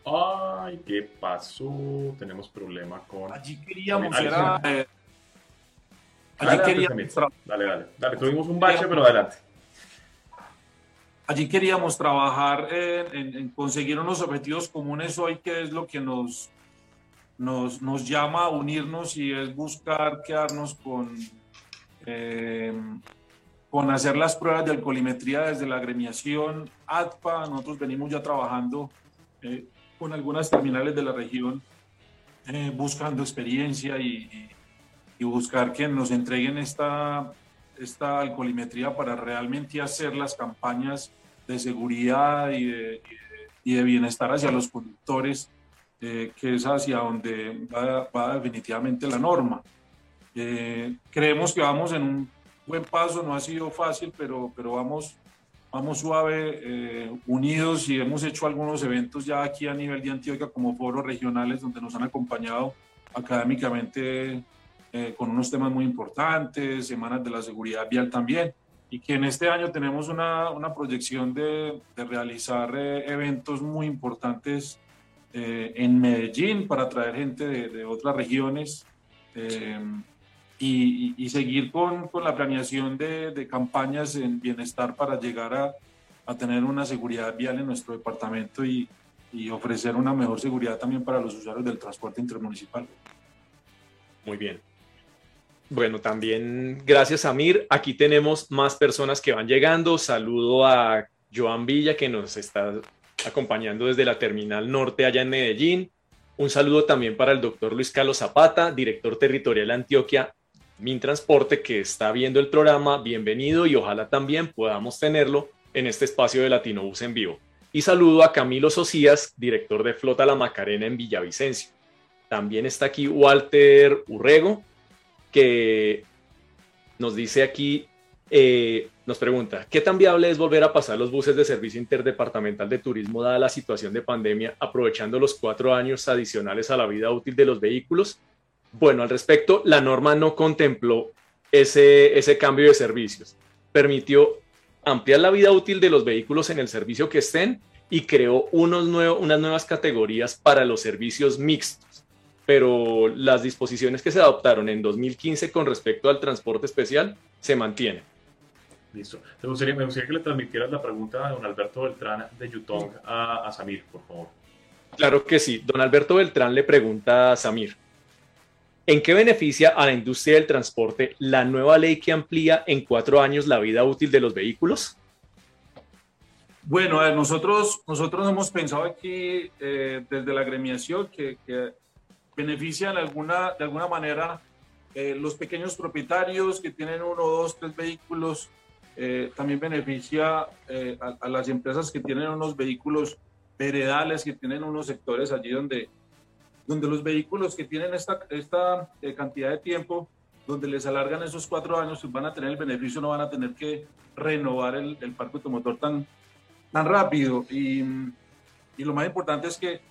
Ay, ¿qué pasó? Tenemos problema con... Allí queríamos, Allí queríamos... Dale, dale, dale, tuvimos un bache, pero adelante. Allí queríamos trabajar en, en, en, conseguir unos objetivos comunes hoy, que es lo que nos, nos, nos llama a unirnos y es buscar quedarnos con... Eh, con hacer las pruebas de alcoholimetría desde la agremiación ATPA. Nosotros venimos ya trabajando eh, con algunas terminales de la región, eh, buscando experiencia y, y, buscar que nos entreguen esta, esta alcoholimetría para realmente hacer las campañas de seguridad y de, y de bienestar hacia los conductores, eh, que es hacia donde va, va definitivamente la norma. creemos que vamos en un buen paso, no ha sido fácil, pero, pero vamos, vamos suave, eh, unidos y hemos hecho algunos eventos ya aquí a nivel de Antioquia como foros regionales donde nos han acompañado académicamente eh, con unos temas muy importantes, semanas de la seguridad vial también, y que en este año tenemos una, una proyección de, de realizar eh, eventos muy importantes en Medellín para traer gente de, de otras regiones y, seguir con, con, la planeación de, de, campañas en bienestar para llegar a, a, tener una seguridad vial en nuestro departamento y, y, ofrecer una mejor seguridad también para los usuarios del transporte intermunicipal. Muy bien. Bueno, también gracias Amir. Aquí tenemos más personas que van llegando. Saludo a Joan Villa que nos está acompañando desde la Terminal Norte allá en Medellín. Un saludo también para el doctor Luis Carlos Zapata, director territorial de Antioquia Mintransporte que está viendo el programa, bienvenido y ojalá también podamos tenerlo en este espacio de Latinobus en vivo. Y saludo a Camilo Socias, director de Flota La Macarena en Villavicencio. También está aquí Walter Urrego, que nos dice aquí, eh, nos pregunta, ¿qué tan viable es volver a pasar los buses de servicio interdepartamental de turismo dada la situación de pandemia, aprovechando los cuatro años adicionales a la vida útil de los vehículos? Bueno, al respecto, la norma no contempló ese, ese cambio de servicios. Permitió ampliar la vida útil de los vehículos en el servicio que estén y creó unos unas nuevas categorías para los servicios mixtos. Pero las disposiciones que se adoptaron en 2015 con respecto al transporte especial se mantienen. Listo. Me gustaría, me gustaría que le transmitieras la pregunta a don Alberto Beltrán de Yutong a, a Samir, por favor. Claro que sí. Don Alberto Beltrán le pregunta a Samir. ¿En qué beneficia a la industria del transporte la nueva ley que amplía en cuatro años la vida útil de los vehículos? Bueno, nosotros, nosotros hemos pensado aquí eh, desde la gremiación que, que benefician alguna, de alguna manera eh, los pequeños propietarios que tienen uno, dos, tres vehículos. Eh, también beneficia a, a, las empresas que tienen unos vehículos heredales, que tienen unos sectores allí donde, donde los vehículos que tienen esta, esta cantidad de tiempo, donde les alargan esos cuatro años, pues van a tener el beneficio, no van a tener que renovar el, el parque automotor tan, tan rápido. Y, y lo más importante es que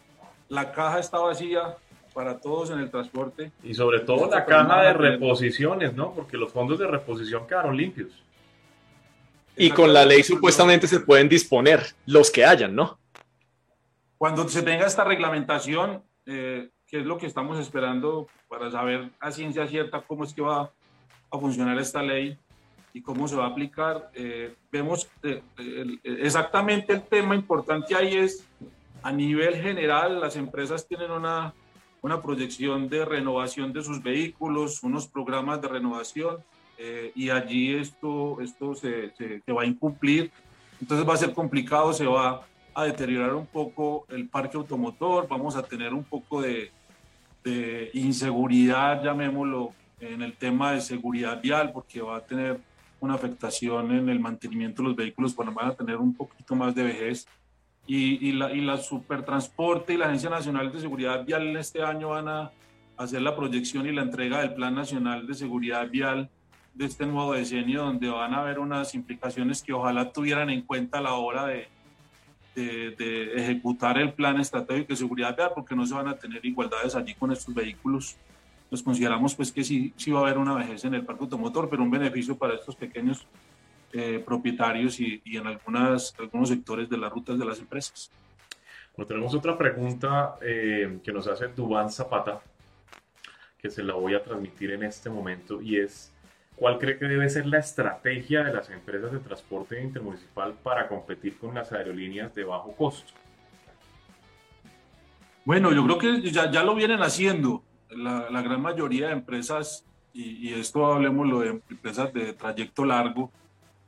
la caja está vacía para todos en el transporte. Y sobre todo la caja de reposiciones, ¿no? Porque los fondos de reposición quedaron limpios. Y con la ley supuestamente se pueden disponer los que hayan, ¿no? Cuando se tenga esta reglamentación, eh, que es lo que estamos esperando para saber a ciencia cierta cómo es que va a funcionar esta ley, y cómo se va a aplicar. Eh, vemos eh, exactamente el tema importante ahí es, a nivel general, las empresas tienen una, una proyección de renovación de sus vehículos, unos programas de renovación, eh, y allí esto, esto se, va a incumplir. Entonces va a ser complicado, se va a deteriorar un poco el parque automotor, vamos a tener un poco de, de inseguridad, llamémoslo, en el tema de seguridad vial, porque va a tener una afectación en el mantenimiento de los vehículos, bueno, van a tener un poquito más de vejez. Y, y, la, y la Supertransporte y la Agencia Nacional de Seguridad Vial este año van a hacer la proyección y la entrega del Plan Nacional de Seguridad Vial de este nuevo decenio, donde van a haber unas implicaciones que ojalá tuvieran en cuenta a la hora de, de, de ejecutar el Plan Estratégico de Seguridad Vial, porque no se van a tener igualdades allí con estos vehículos. Pues consideramos pues que sí, sí va a haber una vejez en el parque automotor, pero un beneficio para estos pequeños eh, propietarios y, y, en algunas, algunos sectores de las rutas de las empresas. Bueno, tenemos otra pregunta eh, que nos hace Dubán Zapata, que se la voy a transmitir en este momento, y es, ¿cuál cree que debe ser la estrategia de las empresas de transporte intermunicipal para competir con las aerolíneas de bajo costo? Bueno, yo creo que ya, ya lo vienen haciendo la, gran mayoría de empresas, y, esto hablemoslo de empresas de trayecto largo,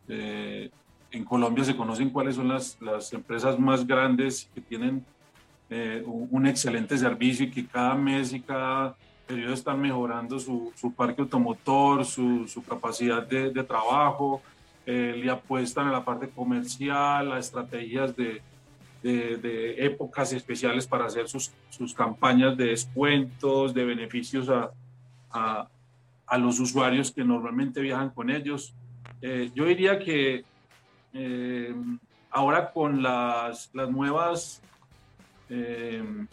eh, en Colombia se conocen cuáles son las, las empresas más grandes que tienen eh, un excelente servicio y que cada mes y cada periodo están mejorando su, su parque automotor, su, su capacidad de, de trabajo, eh, le apuestan a la parte comercial, a estrategias de, de, épocas especiales para hacer sus, sus, campañas de descuentos, de beneficios a, a, a, los usuarios que normalmente viajan con ellos. Eh, yo diría que eh, ahora con las, las nuevas eh,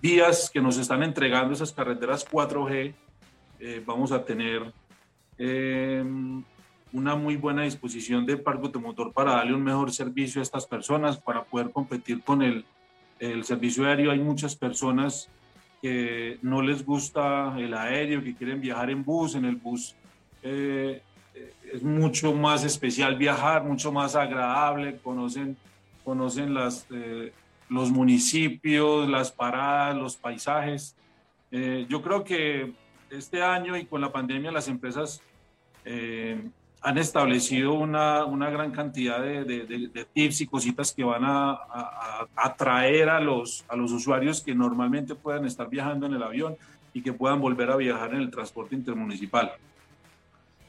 vías que nos están entregando esas carreteras 4G, vamos a tener una muy buena disposición de parque automotor para darle un mejor servicio a estas personas, para poder competir con el, el servicio aéreo. Hay muchas personas que no les gusta el aéreo, que quieren viajar en bus. En el bus es mucho más especial viajar, mucho más agradable, conocen, conocen las, eh, los municipios, las paradas, los paisajes. Eh, yo creo que este año y con la pandemia las empresas han establecido una, una gran cantidad de, de, tips y cositas que van a, atraer a los, a los usuarios que normalmente puedan estar viajando en el avión y que puedan volver a viajar en el transporte intermunicipal.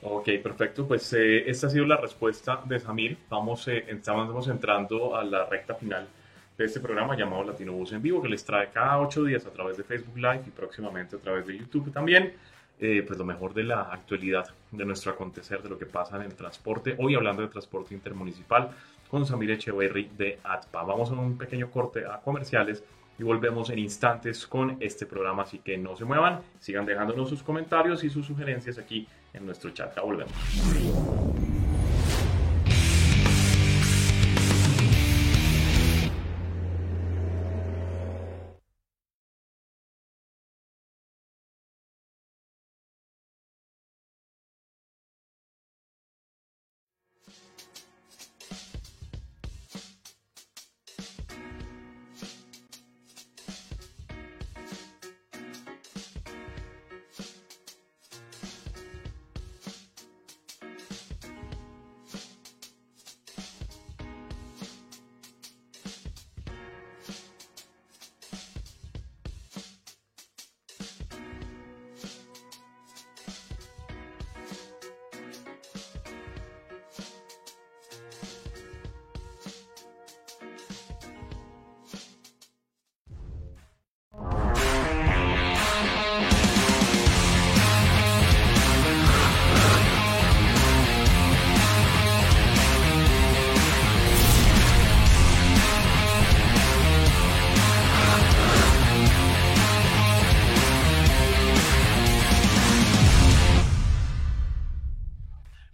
Ok, perfecto. Pues eh, esta ha sido la respuesta de Samir. Vamos, eh, estamos entrando a la recta final de este programa llamado Latino Bus en Vivo, que les trae cada ocho días a través de Facebook Live y próximamente a través de YouTube también. Eh, pues lo mejor de la actualidad de nuestro acontecer, de lo que pasa en el transporte. Hoy hablando de transporte intermunicipal con Samir Echeverry de ATPA. Vamos a un pequeño corte a comerciales y volvemos en instantes con este programa, así que no se muevan, sigan dejándonos sus comentarios y sus sugerencias aquí en nuestro chat. Ya volvemos.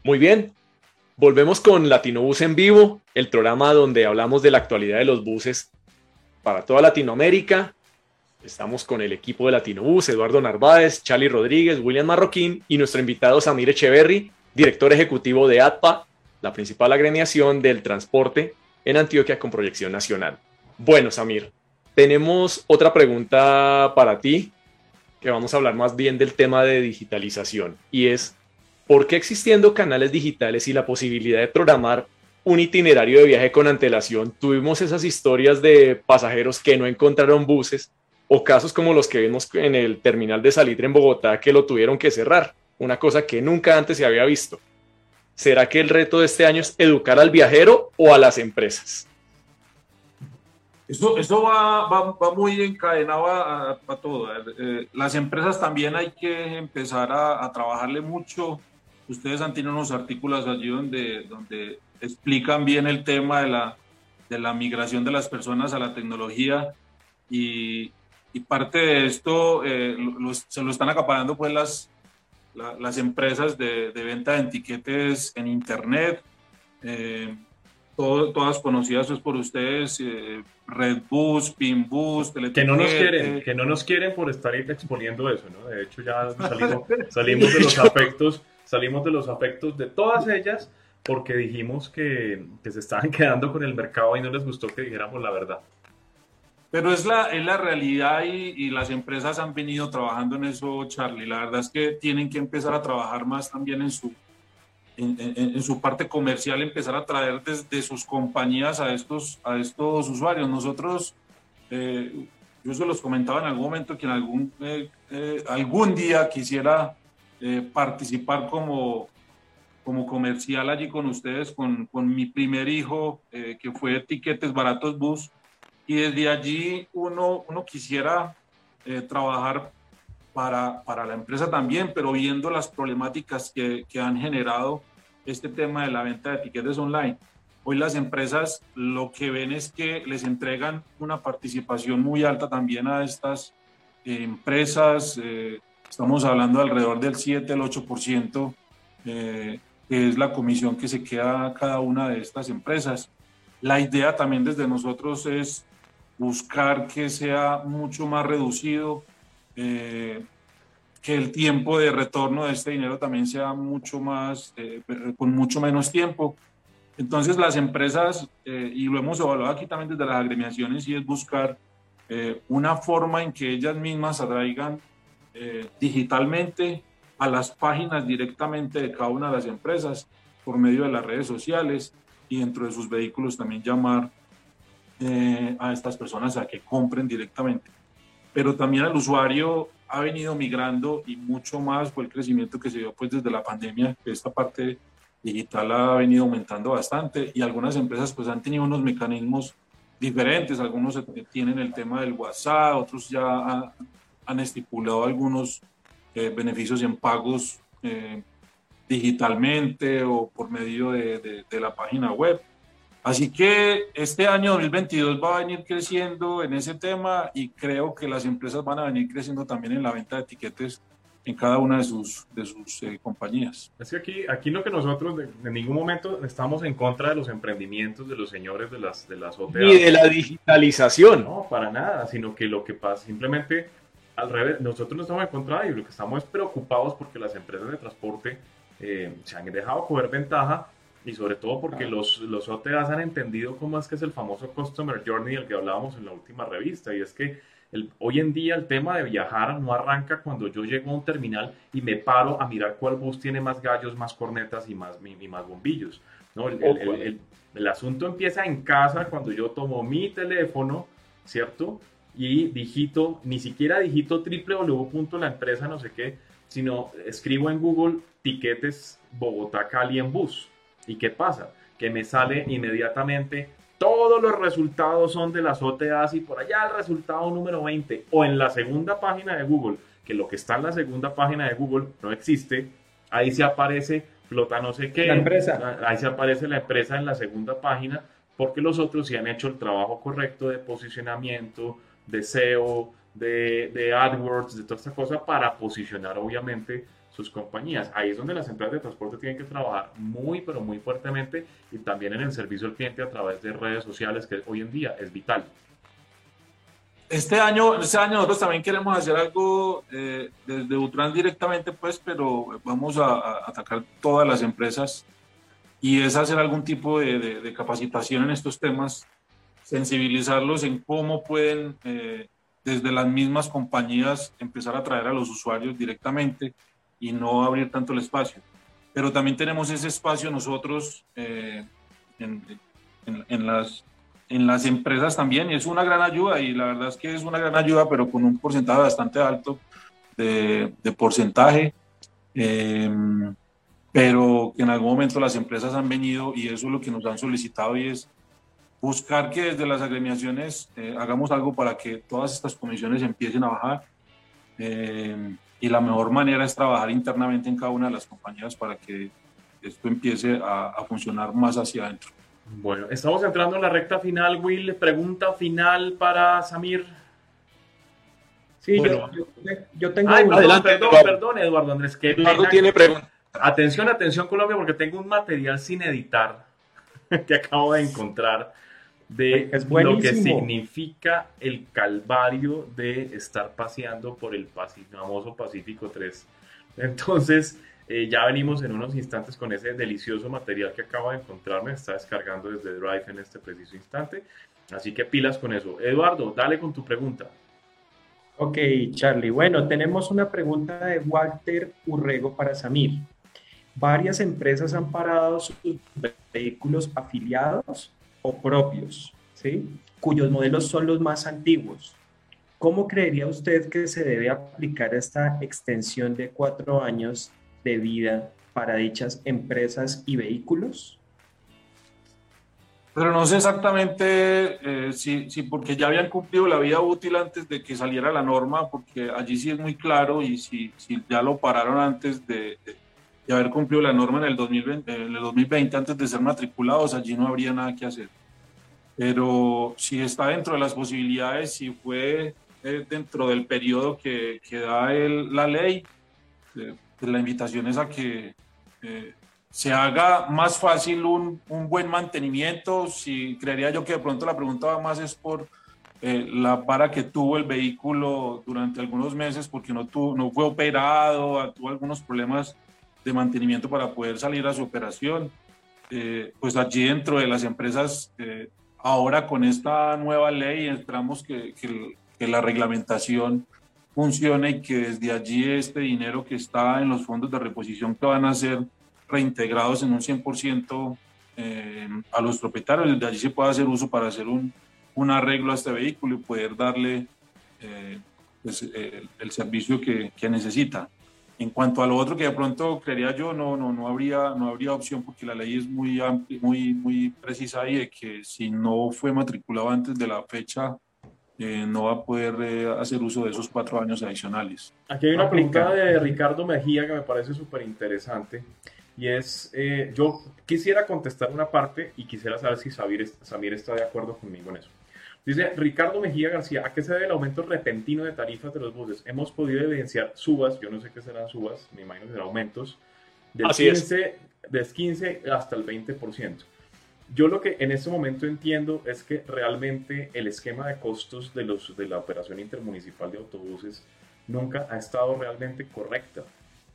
Muy bien, volvemos con Latino Bus en vivo, el programa donde hablamos de la actualidad de los buses para toda Latinoamérica. Estamos con el equipo de Latino Bus, Eduardo Narváez, Charlie Rodríguez, William Marroquín y nuestro invitado Samir Echeverry, director ejecutivo de ATPA, la principal agremiación del transporte en Antioquia con proyección nacional. Bueno, Samir, tenemos otra pregunta para ti, que vamos a hablar más bien del tema de digitalización, y es, ¿por qué existiendo canales digitales y la posibilidad de programar un itinerario de viaje con antelación, tuvimos esas historias de pasajeros que no encontraron buses o casos como los que vimos en el terminal de Salitre en Bogotá que lo tuvieron que cerrar, una cosa que nunca antes se había visto? ¿Será que el reto de este año es educar al viajero o a las empresas? Eso, va, muy encadenado a, todo. Eh, las empresas también hay que empezar a, trabajarle mucho. Ustedes han tenido unos artículos allí donde, donde explican bien el tema de la, de la migración de las personas a la tecnología y, y parte de esto eh, se lo están acaparando pues las, las empresas de, de, venta de etiquetes en Internet. Eh, todas conocidas pues, por ustedes, eh, Redbus, Pinbus, Que no nos quieren, que no nos quieren por estar exponiendo eso, ¿no? De hecho ya salimos, *laughs* salimos de los afectos, salimos de los afectos de todas ellas porque dijimos que, que, se estaban *laughs* quedando con el mercado y no les gustó que dijéramos la verdad. Pero es la, es la realidad y, y, las empresas han venido trabajando en eso, Charlie. La verdad es que tienen que empezar a trabajar más también en su, en, su parte comercial empezar a traer desde sus compañías a estos, a estos usuarios. Nosotros, eh, yo se los comentaba en algún momento que en algún, eh, eh, algún día quisiera participar como, como comercial allí con ustedes, con, con mi primer hijo, que fue Tiquetes Baratos Bus, y desde allí uno, uno quisiera trabajar para, para, la empresa también, pero viendo las problemáticas que, que, han generado este tema de la venta de etiquetes online. Hoy las empresas lo que ven es que les entregan una participación muy alta también a estas eh, empresas. Eh, estamos hablando alrededor del 7, el 8%, eh, que es la comisión que se queda a cada una de estas empresas. La idea también desde nosotros es buscar que sea mucho más reducido, eh, que el tiempo de retorno de este dinero también sea mucho más, eh, con mucho menos tiempo. Entonces las empresas, eh, y lo hemos evaluado aquí también desde las agremiaciones, y es buscar eh, una forma en que ellas mismas atraigan digitalmente a las páginas directamente de cada una de las empresas por medio de las redes sociales y dentro de sus vehículos también llamar a estas personas a que compren directamente. Pero también al usuario ha venido migrando y mucho más fue el crecimiento que se dio pues desde la pandemia, esta parte digital ha venido aumentando bastante y algunas empresas pues han tenido unos mecanismos diferentes, algunos tienen el tema del WhatsApp, otros ya han estipulado algunos eh, beneficios en pagos eh, digitalmente o por medio de, de la página web. Así que este año 2022 va a venir creciendo en ese tema y creo que las empresas van a venir creciendo también en la venta de etiquetes en cada una de sus, de sus eh, compañías. Es que aquí, aquí lo que nosotros en ningún momento estamos en contra de los emprendimientos de los señores de las, de las OTA. Ni de la digitalización. No, para nada, sino que lo que pasa simplemente al revés, nosotros no estamos en contra de ello, lo que estamos es preocupados porque las empresas de transporte eh, se han dejado coger ventaja y sobre todo porque los, los OTAs han entendido cómo es que es el famoso Customer Journey del que hablábamos en la última revista, y es que el, hoy en día el tema de viajar no arranca cuando yo llego a un terminal y me paro a mirar cuál bus tiene más gallos, más cornetas y más, y, más bombillos. ¿no? El, el, el, asunto empieza en casa cuando yo tomo mi teléfono, ¿cierto? Y digito, ni siquiera digito www.laempresa no sé qué, sino escribo en Google tiquetes Bogotá Cali en bus ¿Y qué pasa? Que me sale inmediatamente todos los resultados son de las OTAs y por allá el resultado número 20 o en la segunda página de Google, que lo que está en la segunda página de Google no existe, ahí se aparece flota no sé qué. La empresa. Ahí se aparece la empresa en la segunda página porque los otros sí han hecho el trabajo correcto de posicionamiento, de SEO, de, de AdWords, de toda esta cosa para posicionar obviamente sus compañías. Ahí es donde las empresas de transporte tienen que trabajar muy, pero muy fuertemente y también en el servicio al cliente a través de redes sociales, que hoy en día es vital. Este año, este año nosotros también queremos hacer algo eh, desde Utran directamente, pues, pero vamos a, atacar todas las empresas y es hacer algún tipo de, capacitación en estos temas, sensibilizarlos en cómo pueden eh, desde las mismas compañías empezar a traer a los usuarios directamente y no abrir tanto el espacio. Pero también tenemos ese espacio nosotros eh, en, las, en las empresas también y es una gran ayuda y la verdad es que es una gran ayuda pero con un porcentaje bastante alto de, de porcentaje. Eh, pero que en algún momento las empresas han venido y eso es lo que nos han solicitado y es buscar que desde las agremiaciones eh, hagamos algo para que todas estas comisiones empiecen a bajar. Eh, y la mejor manera es trabajar internamente en cada una de las compañías para que esto empiece a, funcionar más hacia adentro. Bueno, estamos entrando en la recta final, Will. Pregunta final para Samir. Sí, yo, yo, tengo Ay, Adelante, perdón, perdón, Eduardo Andrés. Que Eduardo tiene pregunta. Atención, atención, Colombia, porque tengo un material sin editar *laughs* que acabo de encontrar de lo que significa el calvario de estar paseando por el famoso Pacífico 3. *laughs* Entonces, eh, ya venimos en unos instantes con ese delicioso material que acabo de encontrarme, está descargando desde Drive en este preciso instante. Así que pilas con eso. Eduardo, dale con tu pregunta. Ok, Charlie. Bueno, tenemos una pregunta de Walter Urrego para Samir. Varias empresas han parado sus vehículos afiliados o propios, ¿sí? cuyos modelos son los más antiguos. ¿Cómo creería usted que se debe aplicar esta extensión de cuatro años de vida para dichas empresas y vehículos? Pero no sé exactamente eh, si, si, porque ya habían cumplido la vida útil antes de que saliera la norma, porque allí sí es muy claro y si, si ya lo pararon antes de, de haber cumplido la norma en el 2020, en el 2020 antes de ser matriculados, allí no habría nada que hacer. Pero si está dentro de las posibilidades, si fue eh, dentro del periodo que, que da el, la ley, eh, pues la invitación es a que eh, se haga más fácil un, un, buen mantenimiento. Si creería yo que de pronto la pregunta va más es por la para que tuvo el vehículo durante algunos meses porque no, tuvo, no fue operado, tuvo algunos problemas de mantenimiento para poder salir a su operación. Eh, pues allí dentro de las empresas, eh, ahora con esta nueva ley, esperamos que, que, la reglamentación funcione y que desde allí este dinero que está en los fondos de reposición que van a ser reintegrados en un 100% eh, a los propietarios, desde allí se puede hacer uso para hacer un, un arreglo a este vehículo y poder darle pues, el, servicio que, que necesita. En cuanto a lo otro que de pronto creería yo, no, no, no, habría, no habría opción porque la ley es muy, amplia, muy, muy precisa ahí de que si no fue matriculado antes de la fecha, eh, no va a poder eh, hacer uso de esos cuatro años adicionales. Aquí hay una pregunta de Ricardo Mejía que me parece súper interesante y es, eh, yo quisiera contestar una parte y quisiera saber si Samir está de acuerdo conmigo en eso. Dice Ricardo Mejía García, ¿a qué se debe el aumento repentino de tarifas de los buses? Hemos podido evidenciar subas, yo no sé qué serán subas, me imagino que serán aumentos, del 15, del 15 hasta el 20%. Yo lo que en este momento entiendo es que realmente el esquema de costos de, los, de la operación intermunicipal de autobuses nunca ha estado realmente correcta.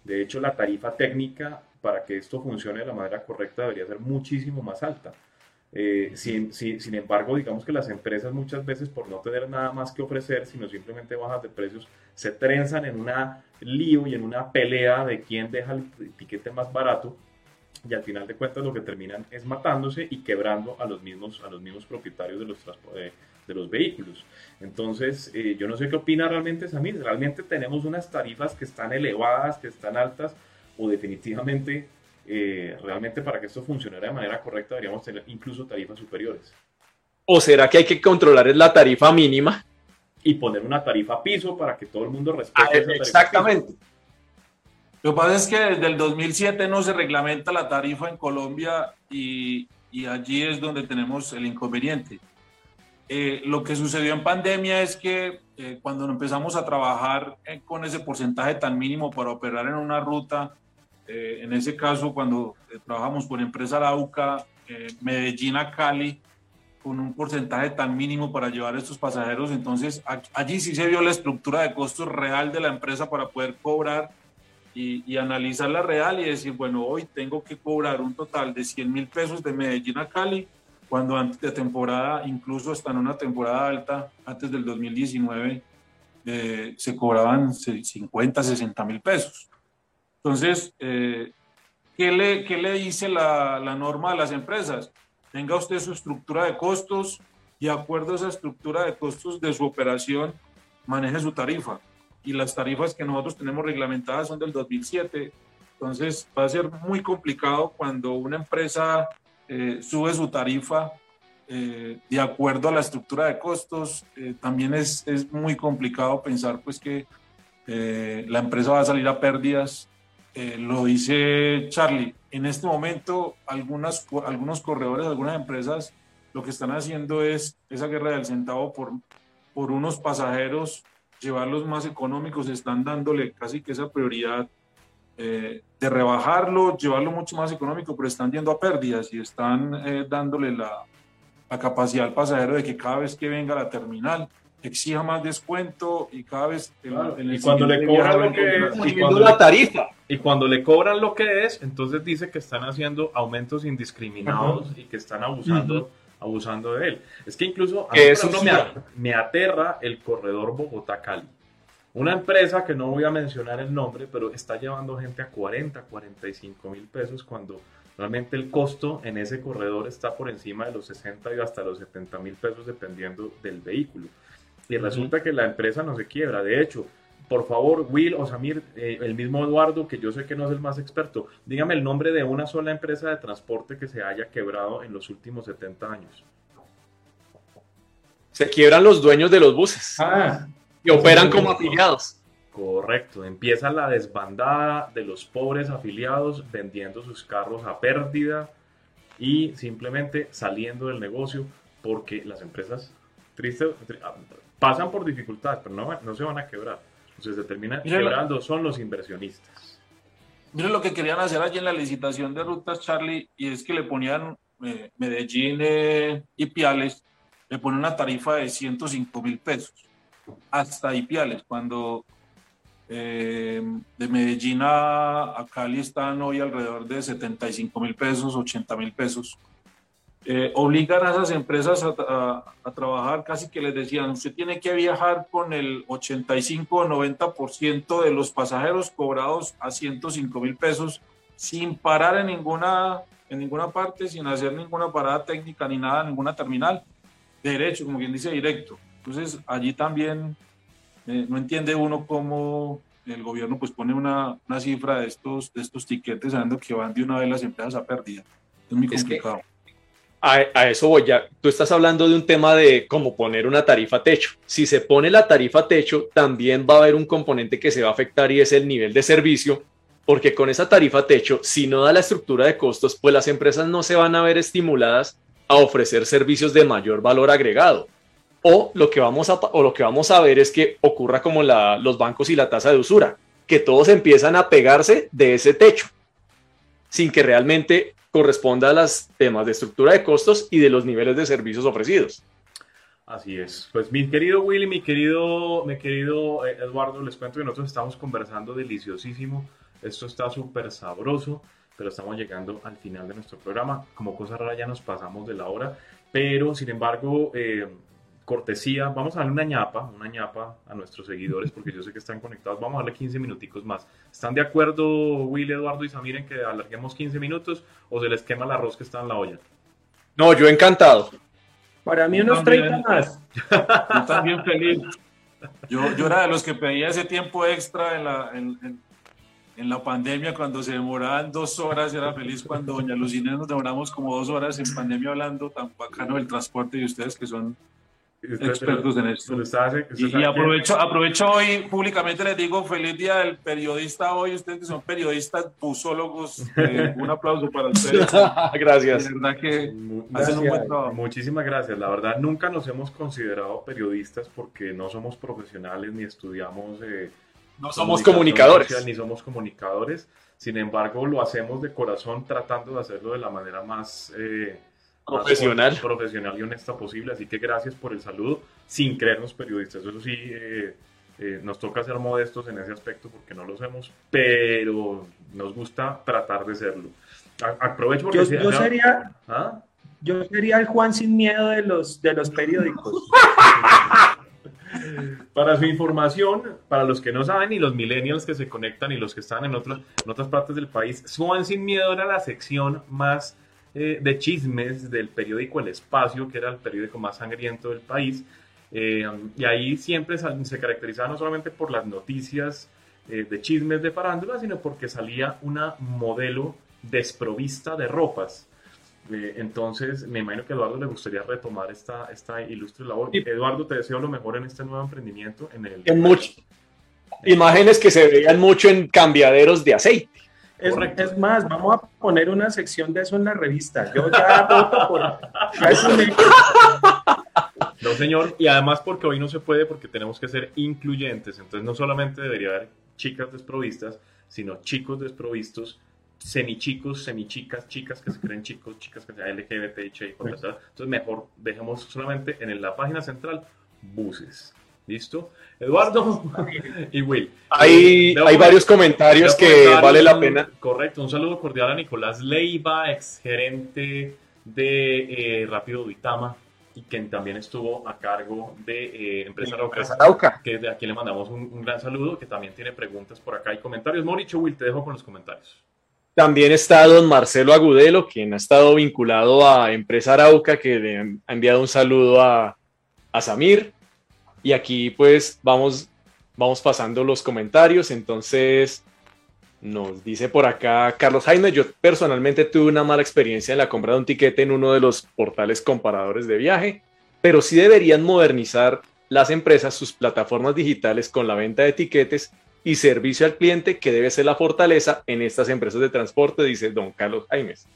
De hecho, la tarifa técnica para que esto funcione de la manera correcta debería ser muchísimo más alta. Eh, sin, sin, embargo, digamos que las empresas muchas veces por no tener nada más que ofrecer, sino simplemente bajas de precios, se trenzan en una lío y en una pelea de quién deja el tiquete más barato y al final de cuentas lo que terminan es matándose y quebrando a los mismos, a los mismos propietarios de los, de, de los vehículos. Entonces, eh, yo no sé qué opina realmente Samir. ¿Realmente tenemos unas tarifas que están elevadas, que están altas o definitivamente eh, realmente para que esto funcionara de manera correcta deberíamos tener incluso tarifas superiores. ¿O será que hay que controlar la tarifa mínima? Y poner una tarifa piso para que todo el mundo respete ah, esa Exactamente. Lo que pasa es que desde el 2007 no se reglamenta la tarifa en Colombia y, y allí es donde tenemos el inconveniente. Eh, lo que sucedió en pandemia es que eh, cuando empezamos a trabajar eh, con ese porcentaje tan mínimo para operar en una ruta, eh, en ese caso cuando trabajamos con empresa Lauca, Medellín a Cali, con un porcentaje tan mínimo para llevar estos pasajeros, entonces allí sí se vio la estructura de costos real de la empresa para poder cobrar y, y analizarla real y decir, bueno, hoy tengo que cobrar un total de 100 mil pesos de Medellín a Cali cuando antes de temporada, incluso hasta en una temporada alta, antes del 2019, eh, se cobraban 50, 60 mil pesos. Entonces, eh, ¿qué, le, ¿qué, le, dice la, la, norma a las empresas? Tenga usted su estructura de costos y de acuerdo a esa estructura de costos de su operación, maneje su tarifa. Y las tarifas que nosotros tenemos reglamentadas son del 2007. Entonces, va a ser muy complicado cuando una empresa eh, sube su tarifa eh, de acuerdo a la estructura de costos. Eh, también es, es, muy complicado pensar pues que la empresa va a salir a pérdidas. Lo dice Charlie, en este momento algunas, algunos corredores, algunas empresas lo que están haciendo es esa guerra del centavo por, por unos pasajeros, llevarlos más económicos, están dándole casi que esa prioridad eh, de rebajarlo, llevarlo mucho más económico, pero están yendo a pérdidas y están eh, dándole la, la, capacidad al pasajero de que cada vez que venga a la terminal exija más descuento y cada vez y cuando le cobran lo que es y cuando la tarifa. y cuando le cobran lo que es entonces dice que están haciendo aumentos indiscriminados y que están abusando abusando de él. Es que incluso a eso me, me aterra el corredor Bogotá Cali. Una empresa que no voy a mencionar el nombre, pero está llevando gente a 40, 45 mil pesos cuando realmente el costo en ese corredor está por encima de los 60 y hasta los 70 mil pesos dependiendo del vehículo. Y resulta que la empresa no se quiebra. De hecho, por favor, Will o Samir, eh, el mismo Eduardo, que yo sé que no es el más experto, dígame el nombre de una sola empresa de transporte que se haya quebrado en los últimos 70 años. Se quiebran los dueños de los buses. Ah, y operan como afiliados. Correcto, empieza la desbandada de los pobres afiliados vendiendo sus carros a pérdida y simplemente saliendo del negocio porque las empresas tristes ah, pasan por dificultades, pero no, no se van a quebrar. Entonces se terminan quebrando son los inversionistas. Miren lo que querían hacer allí en la licitación de rutas, Charlie, y es que le ponían eh, Medellín eh, y Piales, le ponen una tarifa de 105 mil pesos hasta Ipiales, cuando eh, de Medellín a, Cali están hoy alrededor de 75 mil pesos, 80 mil pesos. Eh, obligan a esas empresas a, trabajar, casi que les decían, usted tiene que viajar con el 85 o 90% de los pasajeros cobrados a 105 mil pesos sin parar en ninguna, en ninguna parte, sin hacer ninguna parada técnica ni nada, ninguna terminal. Derecho, como quien dice, directo. Entonces, allí también eh, no entiende uno cómo el gobierno pues pone una, una, cifra de estos, de estos tiquetes sabiendo que van de una vez las empresas a pérdida. Es muy complicado. A, eso voy ya. Tú estás hablando de un tema de cómo poner una tarifa techo. Si se pone la tarifa techo, también va a haber un componente que se va a afectar y es el nivel de servicio, porque con esa tarifa techo, si no da la estructura de costos, pues las empresas no se van a ver estimuladas a ofrecer servicios de mayor valor agregado o lo que vamos a, o lo que vamos a ver es que ocurra como los bancos y la tasa de usura, que todos empiezan a pegarse de ese techo, sin que realmente corresponda a los temas de estructura de costos y de los niveles de servicios ofrecidos. Así es. Pues mi querido Willy, mi querido, mi querido eh, Eduardo, les cuento que nosotros estamos conversando deliciosísimo. Esto está súper sabroso, pero estamos llegando al final de nuestro programa. Como cosa rara ya nos pasamos de la hora, pero sin embargo, eh, cortesía, vamos a darle una ñapa, una ñapa a nuestros seguidores porque yo sé que están conectados, vamos a darle 15 minuticos más. ¿Están de acuerdo Will, Eduardo y Samir en que alarguemos 15 minutos o se les quema el arroz que está en la olla? No, yo encantado. Para mí unos 30 más. Yo también feliz. Yo, yo, era de los que pedía ese tiempo extra en la, en, en, la pandemia cuando se demoraban dos horas, era feliz cuando doña Lucina nos demoramos como dos horas en pandemia hablando tan bacano del transporte y ustedes que son expertos en esto. y, aprovecho, aprovecho hoy, públicamente les digo, feliz día del periodista hoy, ustedes que son periodistas, busólogos, eh, *laughs* un aplauso para ustedes. *laughs* gracias. De verdad que hacen un buen trabajo. Muchísimas gracias. La verdad, nunca nos hemos considerado periodistas porque no somos profesionales ni estudiamos... Eh, no somos comunicadores. ni somos comunicadores. Sin embargo, lo hacemos de corazón tratando de hacerlo de la manera más... Eh, profesional. profesional y honesta posible. Así que gracias por el saludo, sin creernos periodistas. Eso sí, eh, eh, nos toca ser modestos en ese aspecto porque no lo hacemos, pero nos gusta tratar de serlo. aprovecho porque... Yo, sería... ¿Ah? Yo sería el Juan sin miedo de los, de los periódicos. *laughs* para su información, para los que no saben y los millennials que se conectan y los que están en en otras partes del país, Juan sin miedo era la sección más eh, de chismes del periódico El Espacio, que era el periódico más sangriento del país. Eh, y ahí siempre se caracterizaba no solamente por las noticias eh, de chismes de farándula, sino porque salía una modelo desprovista de ropas. entonces, me imagino que a Eduardo le gustaría retomar esta, esta ilustre labor. Eduardo, te deseo lo mejor en este nuevo emprendimiento. En el... En mucho. Imágenes que se veían mucho en cambiaderos de aceite. Es, más, vamos a poner una sección de eso en la revista. Yo ya voto por. *laughs* No, señor, y además porque hoy no se puede, porque tenemos que ser incluyentes. Entonces, no solamente debería haber chicas desprovistas, sino chicos desprovistos, semichicos, semichicas, chicas que se creen chicos, chicas que sean LGBT, Entonces, mejor dejemos solamente en la página central buses. ¿Listo? Eduardo *laughs* y Will. Hay, eh, hay varios comentarios que vale la pena. Correcto, un saludo cordial a Nicolás Leiva, ex gerente de eh, Rápido Duitama y quien también estuvo a cargo de eh, Empresa Arauca, que de aquí le mandamos un, gran saludo, que también tiene preguntas por acá y comentarios. Mauricio Will, te dejo con los comentarios. También está don Marcelo Agudelo, quien ha estado vinculado a Empresa Arauca, que le ha enviado un saludo a, a Samir. Y aquí pues vamos, vamos pasando los comentarios. Entonces nos dice por acá Carlos Jaime, yo personalmente tuve una mala experiencia en la compra de un tiquete en uno de los portales comparadores de viaje, pero sí deberían modernizar las empresas sus plataformas digitales con la venta de etiquetes y servicio al cliente, que debe ser la fortaleza en estas empresas de transporte, dice don Carlos Jaimes.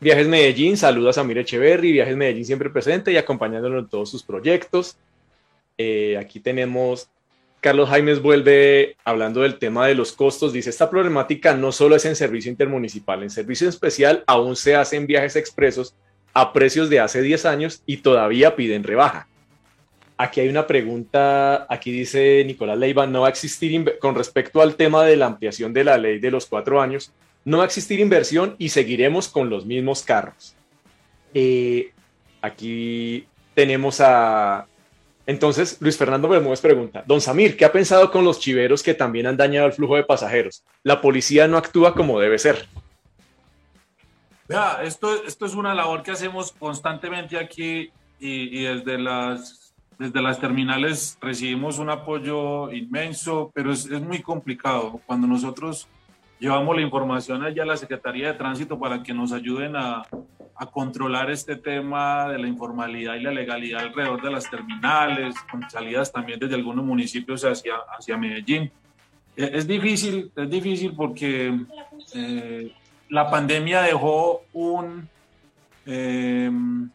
Viajes Medellín, saluda a Samir Echeverry, Viajes Medellín siempre presente y acompañándolo en todos sus proyectos. Eh, aquí tenemos, Carlos Jaimes vuelve hablando del tema de los costos. Dice, esta problemática no solo es en servicio intermunicipal, en servicio especial aún se hacen viajes expresos a precios de hace 10 años y todavía piden rebaja. Aquí hay una pregunta, aquí dice Nicolás Leiva, no va a existir, con respecto al tema de la ampliación de la ley de los cuatro años, no va a existir inversión y seguiremos con los mismos carros. Eh, aquí tenemos a entonces, Luis Fernando Bermúdez pregunta, don Samir, ¿qué ha pensado con los chiveros que también han dañado el flujo de pasajeros? La policía no actúa como debe ser. Vea, esto, esto es una labor que hacemos constantemente aquí y, desde, las, desde las terminales recibimos un apoyo inmenso, pero es, es muy complicado. Cuando nosotros llevamos la información allá a la Secretaría de Tránsito para que nos ayuden a, a controlar este tema de la informalidad y la legalidad alrededor de las terminales, con salidas también desde algunos municipios hacia, hacia Medellín. E, es difícil, es difícil porque eh, la pandemia dejó un, em,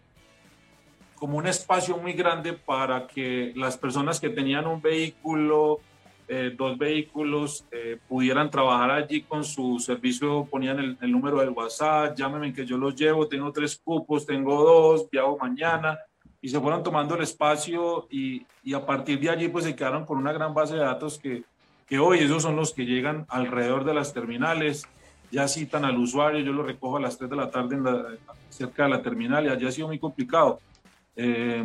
como un espacio muy grande para que las personas que tenían un vehículo eh, dos vehículos eh, pudieran trabajar allí con su servicio, ponían el, número del WhatsApp, llámenme que yo los llevo, tengo tres cupos, tengo dos, viajo mañana, y se fueron tomando el espacio y, y, a partir de allí pues se quedaron con una gran base de datos que, que hoy esos son los que llegan alrededor de las terminales, ya citan al usuario, yo lo recojo a las 3 de la tarde en la, cerca de la terminal y allí ha sido muy complicado. Eh,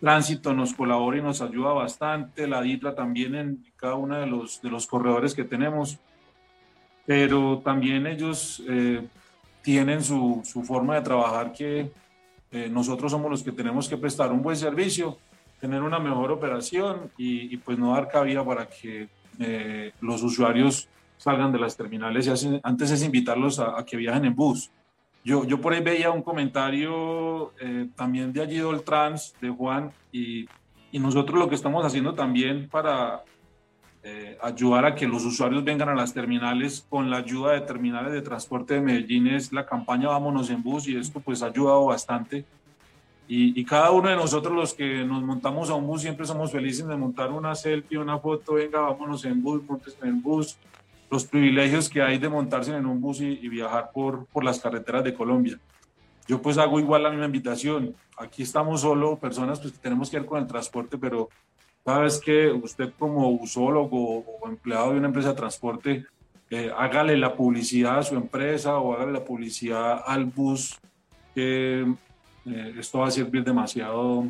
Tránsito nos colabora y nos ayuda bastante, la DITRA también en cada uno de los, de los corredores que tenemos, pero también ellos eh, tienen su, su, forma de trabajar que eh, nosotros somos los que tenemos que prestar un buen servicio, tener una mejor operación y, pues no dar cabida para que eh, los usuarios salgan de las terminales. Y antes es invitarlos a que viajen en bus. Yo, yo por ahí veía un comentario eh, también de allí Trans, de Juan, y, y, nosotros lo que estamos haciendo también para eh, ayudar a que los usuarios vengan a las terminales con la ayuda de terminales de transporte de Medellín es la campaña Vámonos en Bus y esto pues ha ayudado bastante. Y, y, cada uno de nosotros los que nos montamos a un bus siempre somos felices de montar una selfie, una foto, venga, vámonos en bus, montes en bus, los privilegios que hay de montarse en un bus y, viajar por, por las carreteras de Colombia. Yo pues hago igual la misma invitación. Aquí estamos solo, personas pues tenemos que ir con el transporte, pero cada vez que usted como usólogo o empleado de una empresa de transporte, eh, hágale la publicidad a su empresa o hágale la publicidad al bus, que eh, esto va a servir demasiado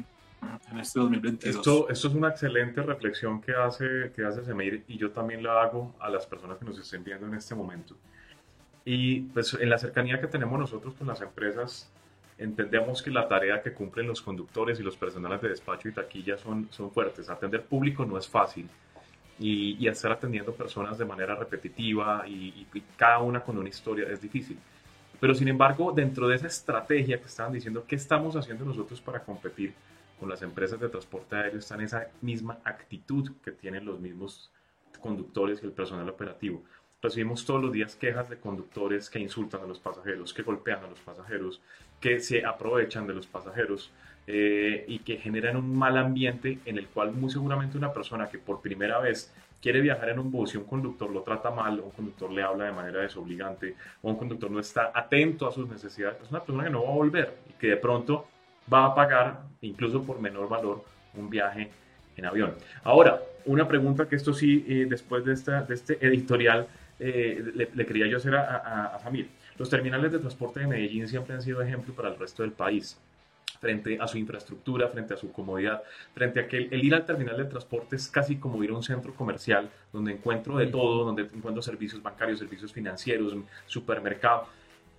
en este 2022. Esto, esto es una excelente reflexión que hace, que hace Semir y yo también la hago a las personas que nos estén viendo en este momento. Y pues en la cercanía que tenemos nosotros con las empresas, entendemos que la tarea que cumplen los conductores y los personales de despacho y taquilla son, son fuertes. Atender público no es fácil y, y estar atendiendo personas de manera repetitiva y, y cada una con una historia es difícil. Pero sin embargo, dentro de esa estrategia que estaban diciendo, ¿qué estamos haciendo nosotros para competir? Con las empresas de transporte aéreo está en esa misma actitud que tienen los mismos conductores y el personal operativo. Recibimos todos los días quejas de conductores que insultan a los pasajeros, que golpean a los pasajeros, que se aprovechan de los pasajeros eh, y que generan un mal ambiente en el cual muy seguramente una persona que por primera vez quiere viajar en un bus y un conductor lo trata mal, o un conductor le habla de manera desobligante, o un conductor no está atento a sus necesidades, es una persona que no va a volver y que de pronto va a pagar, incluso por menor valor, un viaje en avión. Ahora, una pregunta que esto sí, eh, después de, esta, de este editorial, eh, le, quería yo hacer a, a, Samir. Los terminales de transporte de Medellín siempre han sido ejemplo para el resto del país frente a su infraestructura, frente a su comodidad, frente a que el, ir al terminal de transporte es casi como ir a un centro comercial donde encuentro de todo, donde encuentro servicios bancarios, servicios financieros, supermercado.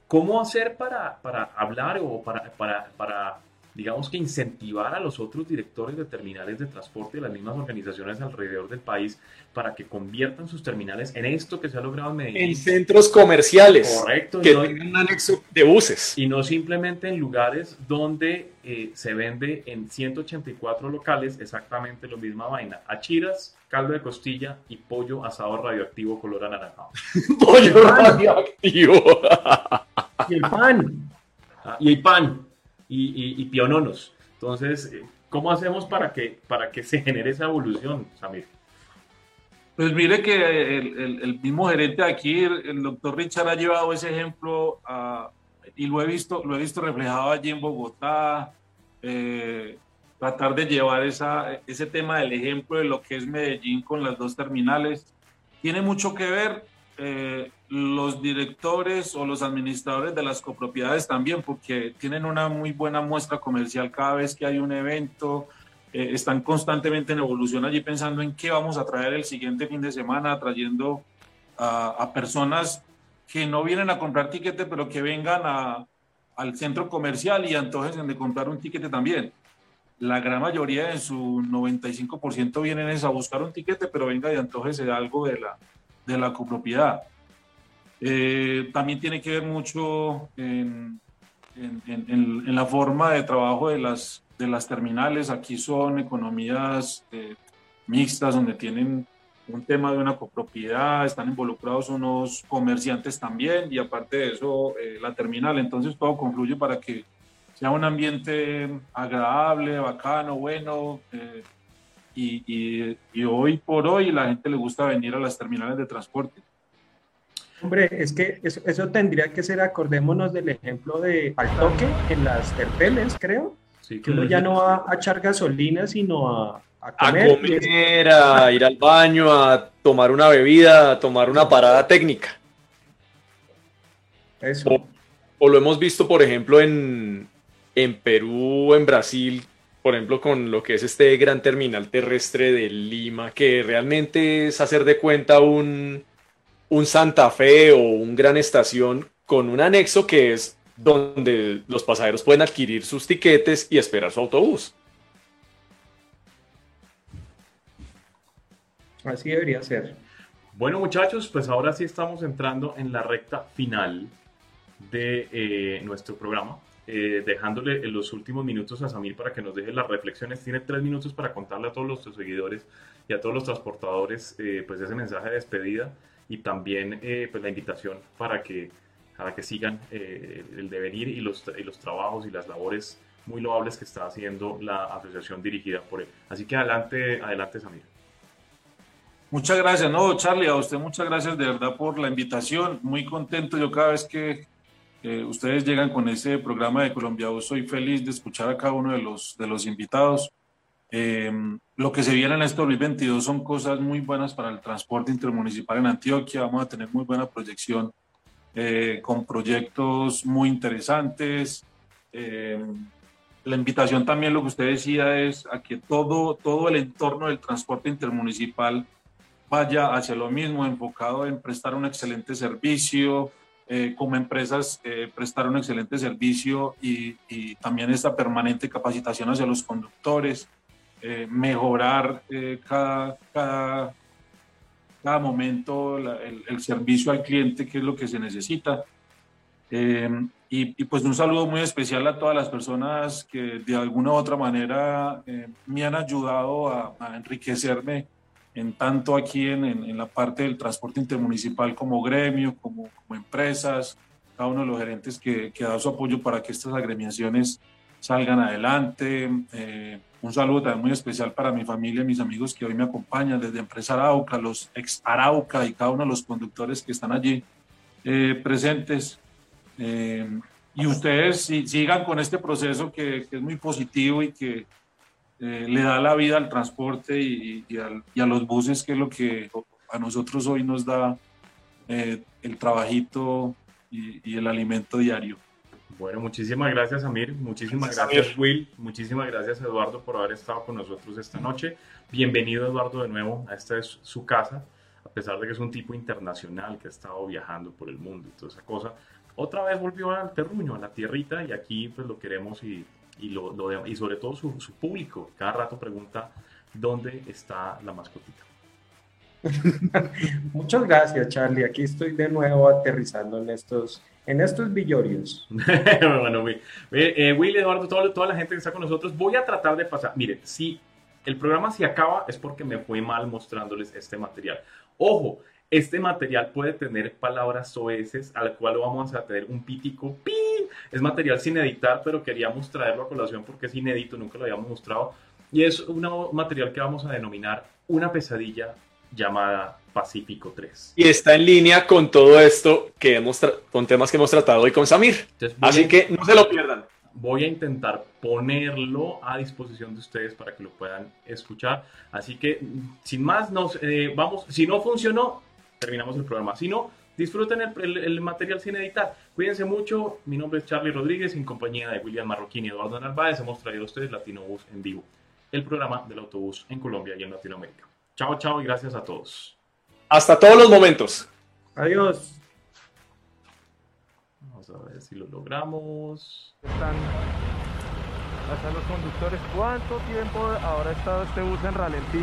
¿Cómo hacer para, para hablar o para, para, para digamos que incentivar a los otros directores de terminales de transporte de las mismas organizaciones alrededor del país para que conviertan sus terminales en esto que se ha logrado en Medellín. En centros comerciales. Correcto. Que tengan un anexo de buses. Y no simplemente en lugares donde eh, se vende en 184 locales exactamente lo misma vaina. Achiras, caldo de costilla y pollo asado radioactivo color anaranjado. *laughs* pollo radioactivo. y el pan. Ah, y el pan y, piononos. Entonces, eh, ¿cómo hacemos para que, para que se genere esa evolución, Samir? Pues mire que el, mismo gerente aquí, el, doctor Richard, ha llevado ese ejemplo y lo he visto, lo he visto reflejado allí en Bogotá. Eh, tratar de llevar esa, ese tema del ejemplo de lo que es Medellín con las dos terminales. Tiene mucho que ver eh, los directores o los administradores de las copropiedades también, porque tienen una muy buena muestra comercial cada vez que hay un evento, eh, están constantemente en evolución allí pensando en qué vamos a traer el siguiente fin de semana, trayendo a, personas que no vienen a comprar tiquete, pero que vengan a, al centro comercial y antojen de comprar un tiquete también. La gran mayoría, en su 95%, vienen a buscar un tiquete, pero venga y antojese de algo de la, de la copropiedad. Eh, también tiene que ver mucho en, la forma de trabajo de las, de las terminales. Aquí son economías eh, mixtas donde tienen un tema de una copropiedad, están involucrados unos comerciantes también y aparte de eso eh, la terminal. Entonces todo concluye para que sea un ambiente agradable, bacano, bueno. Y, hoy por hoy la gente le gusta venir a las terminales de transporte. Hombre, es que eso, tendría que ser, acordémonos del ejemplo de al toque en las terpeles, creo. que uno ya no va a echar gasolina, sino a, a comer. A comer, a ir al baño, a tomar una bebida, a tomar una parada técnica. Eso. O, lo hemos visto, por ejemplo, en, en Perú, en Brasil, por ejemplo, con lo que es este gran terminal terrestre de Lima, que realmente es hacer de cuenta un, un Santa Fe o un gran estación con un anexo que es donde los pasajeros pueden adquirir sus tiquetes y esperar su autobús. Así debería ser. Bueno muchachos, pues ahora sí estamos entrando en la recta final de eh, nuestro programa, eh, dejándole en los últimos minutos a Samir para que nos deje las reflexiones. Tiene tres minutos para contarle a todos los seguidores y a todos los transportadores eh, pues ese mensaje de despedida y también pues la invitación para que, para que sigan el devenir y los, y los trabajos y las labores muy loables que está haciendo la asociación dirigida por él. Así que adelante, adelante Samir. Muchas gracias, no, Charlie, a usted muchas gracias de verdad por la invitación. Muy contento yo cada vez que ustedes llegan con ese programa de Colombia. soy feliz de escuchar a cada uno de los, de los invitados. Em, lo que se viene en este 2022 son cosas muy buenas para el transporte intermunicipal en Antioquia. Vamos a tener muy buena proyección eh, con proyectos muy interesantes. Em, la invitación también, lo que usted decía, es a que todo, todo el entorno del transporte intermunicipal vaya hacia lo mismo, enfocado en prestar un excelente servicio, eh, como empresas eh, prestar un excelente servicio y, también esta permanente capacitación hacia los conductores, eh, mejorar cada, cada, cada, momento el, el, servicio al cliente, que es lo que se necesita. Y, pues un saludo muy especial a todas las personas que de alguna u otra manera me han ayudado a, a enriquecerme en tanto aquí en, en, la parte del transporte intermunicipal como gremio, como, empresas, cada uno de los gerentes que, que, dado su apoyo para que estas agremiaciones salgan adelante. Eh, un saludo también muy especial para mi familia, mis amigos que hoy me acompañan desde Empresa Arauca, los ex Arauca y cada uno de los conductores que están allí eh, presentes. Eh, y ustedes sigan con este proceso que es muy positivo y que eh, le da la vida al transporte y, a los buses, que es lo que a nosotros hoy nos da eh, el trabajito y, el alimento diario. Bueno, muchísimas gracias Amir, muchísimas gracias, Will, muchísimas gracias Eduardo por haber estado con nosotros esta noche. Bienvenido Eduardo de nuevo, a esta es su casa, a pesar de que es un tipo internacional que ha estado viajando por el mundo y toda esa cosa. Otra vez volvió al terruño, a la tierrita y aquí pues lo queremos y y, lo, lo y sobre todo su, su, público. Cada rato pregunta dónde está la mascotita. *laughs* Muchas gracias, Charlie. Aquí estoy de nuevo aterrizando en estos, en estos villorios. *laughs* bueno, Will, eh, Will Eduardo, toda, toda la gente que está con nosotros, voy a tratar de pasar. Mire, si el programa se acaba es porque me fue mal mostrándoles este material. Ojo, este material puede tener palabras soeces, al cual vamos a tener un pítico pi. Es material sin editar, pero queríamos traerlo a colación porque es inédito, nunca lo habíamos mostrado. Y es un material que vamos a denominar una pesadilla llamada Pacífico 3. Y está en línea con todo esto que hemos con temas que hemos tratado hoy con Samir. Así que no se lo pierdan. Voy a intentar ponerlo a disposición de ustedes para que lo puedan escuchar. Así que, sin más, nos eh, vamos. Si no funcionó, terminamos el programa. Si no, disfruten el, material sin editar. Cuídense mucho. Mi nombre es Charlie Rodríguez, en compañía de William Marroquín y Eduardo Narváez. Hemos traído a ustedes Latino Bus en vivo, el programa del autobús en Colombia y en Latinoamérica. Chao, chao y gracias a todos. Hasta todos los momentos. Adiós. Vamos a ver si lo logramos. Están hasta los conductores. ¿Cuánto tiempo habrá estado este bus en ralentí?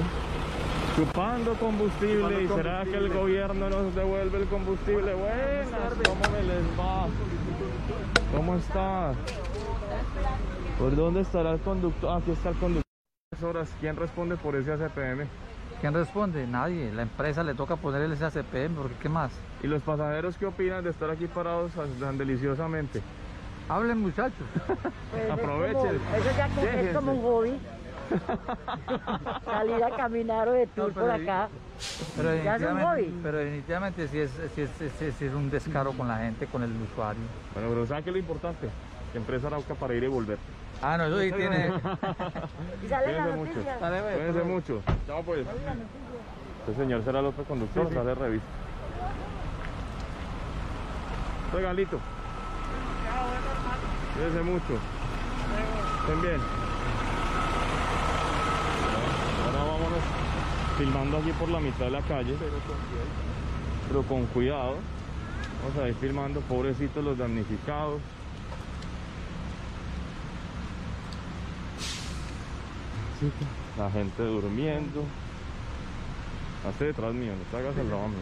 Chupando combustible. ¿Y será que el gobierno nos devuelve el combustible? Buenas, ¿cómo me les va? ¿Cómo está? ¿Por dónde estará el conductor? Aquí está el conductor. Horas. ¿Quién responde por ese ACPM? ¿Quién responde? Nadie. La empresa le toca poner el ACPM, porque ¿qué más? ¿Y los pasajeros qué opinan de estar aquí parados tan deliciosamente? Hablen muchachos. *laughs* Pues Aprovechen. eso ya es como un hobby. *laughs* Salir a caminar o de tour por acá. Pero definitivamente, pero definitivamente sí es, es, es, un descaro con la gente, con el usuario. Bueno, pero ¿saben qué es lo importante? Que empresa Arauca para ir y volver. Ah, no, eso sí tiene. *laughs* Cuídense mucho. Cuídense mucho. Chao, pues. Este señor será el otro conductor, sí, sí. revista. Regalito. Cuídense mucho. Estén bien. Filmando aquí por la mitad de la calle pero con cuidado. Vamos a ir filmando pobrecitos los damnificados. La gente durmiendo. Hace detrás mío no te hagas el lado mío.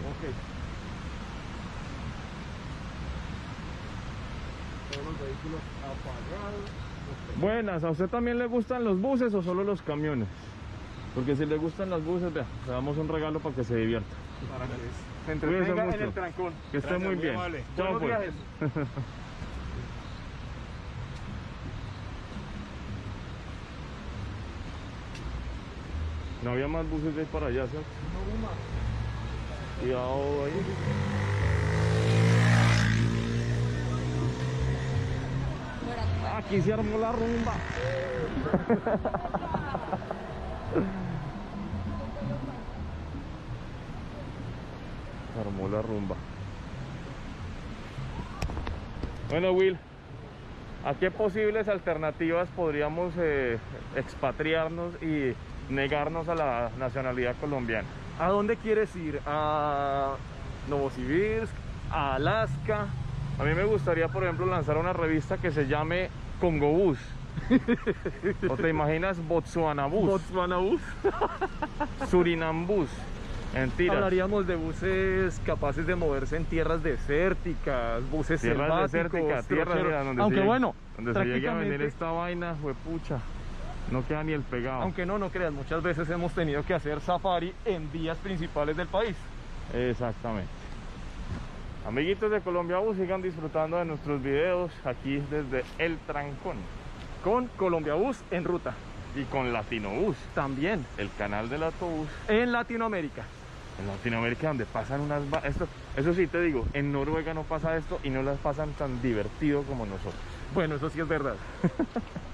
Los vehículos apagados. Buenas, ¿a usted también le gustan los buses o solo los camiones? Porque si le gustan los buses, vea, le damos un regalo para que se divierta. Para que se entretenga en el trancón. Que esté muy bien. Vale. Chao, pues. *laughs* No había más buses de ahí para allá, ¿cierto? No, más. Cuidado ahí. Aquí se armó la rumba. *laughs* armó la rumba. Bueno, Will, ¿a qué posibles alternativas podríamos eh, expatriarnos y negarnos a la nacionalidad colombiana. ¿A dónde quieres ir? ¿A Novosibirsk? ¿A Alaska? A mí me gustaría, por ejemplo, lanzar una revista que se llame Congobús. ¿O te imaginas Botswanabús? Botswanabús. Surinambús. Mentira. Hablaríamos de buses capaces de moverse en tierras desérticas, buses tierras desérticas, tierras donde Aunque bueno, donde se llegue a venir esta vaina, fue pucha. No queda ni el pegado. Aunque no, no creas, muchas veces hemos tenido que hacer safari en vías principales del país. Exactamente. Amiguitos de Colombia Bus, sigan disfrutando de nuestros videos aquí desde El Trancón. Con Colombia Bus en ruta. Y con Latino Bus. También. El canal del autobús. En Latinoamérica en Latinoamérica donde pasan unas... Esto, eso sí te digo, en Noruega no pasa esto y no las pasan tan divertido como nosotros. Bueno, eso sí es verdad. *laughs*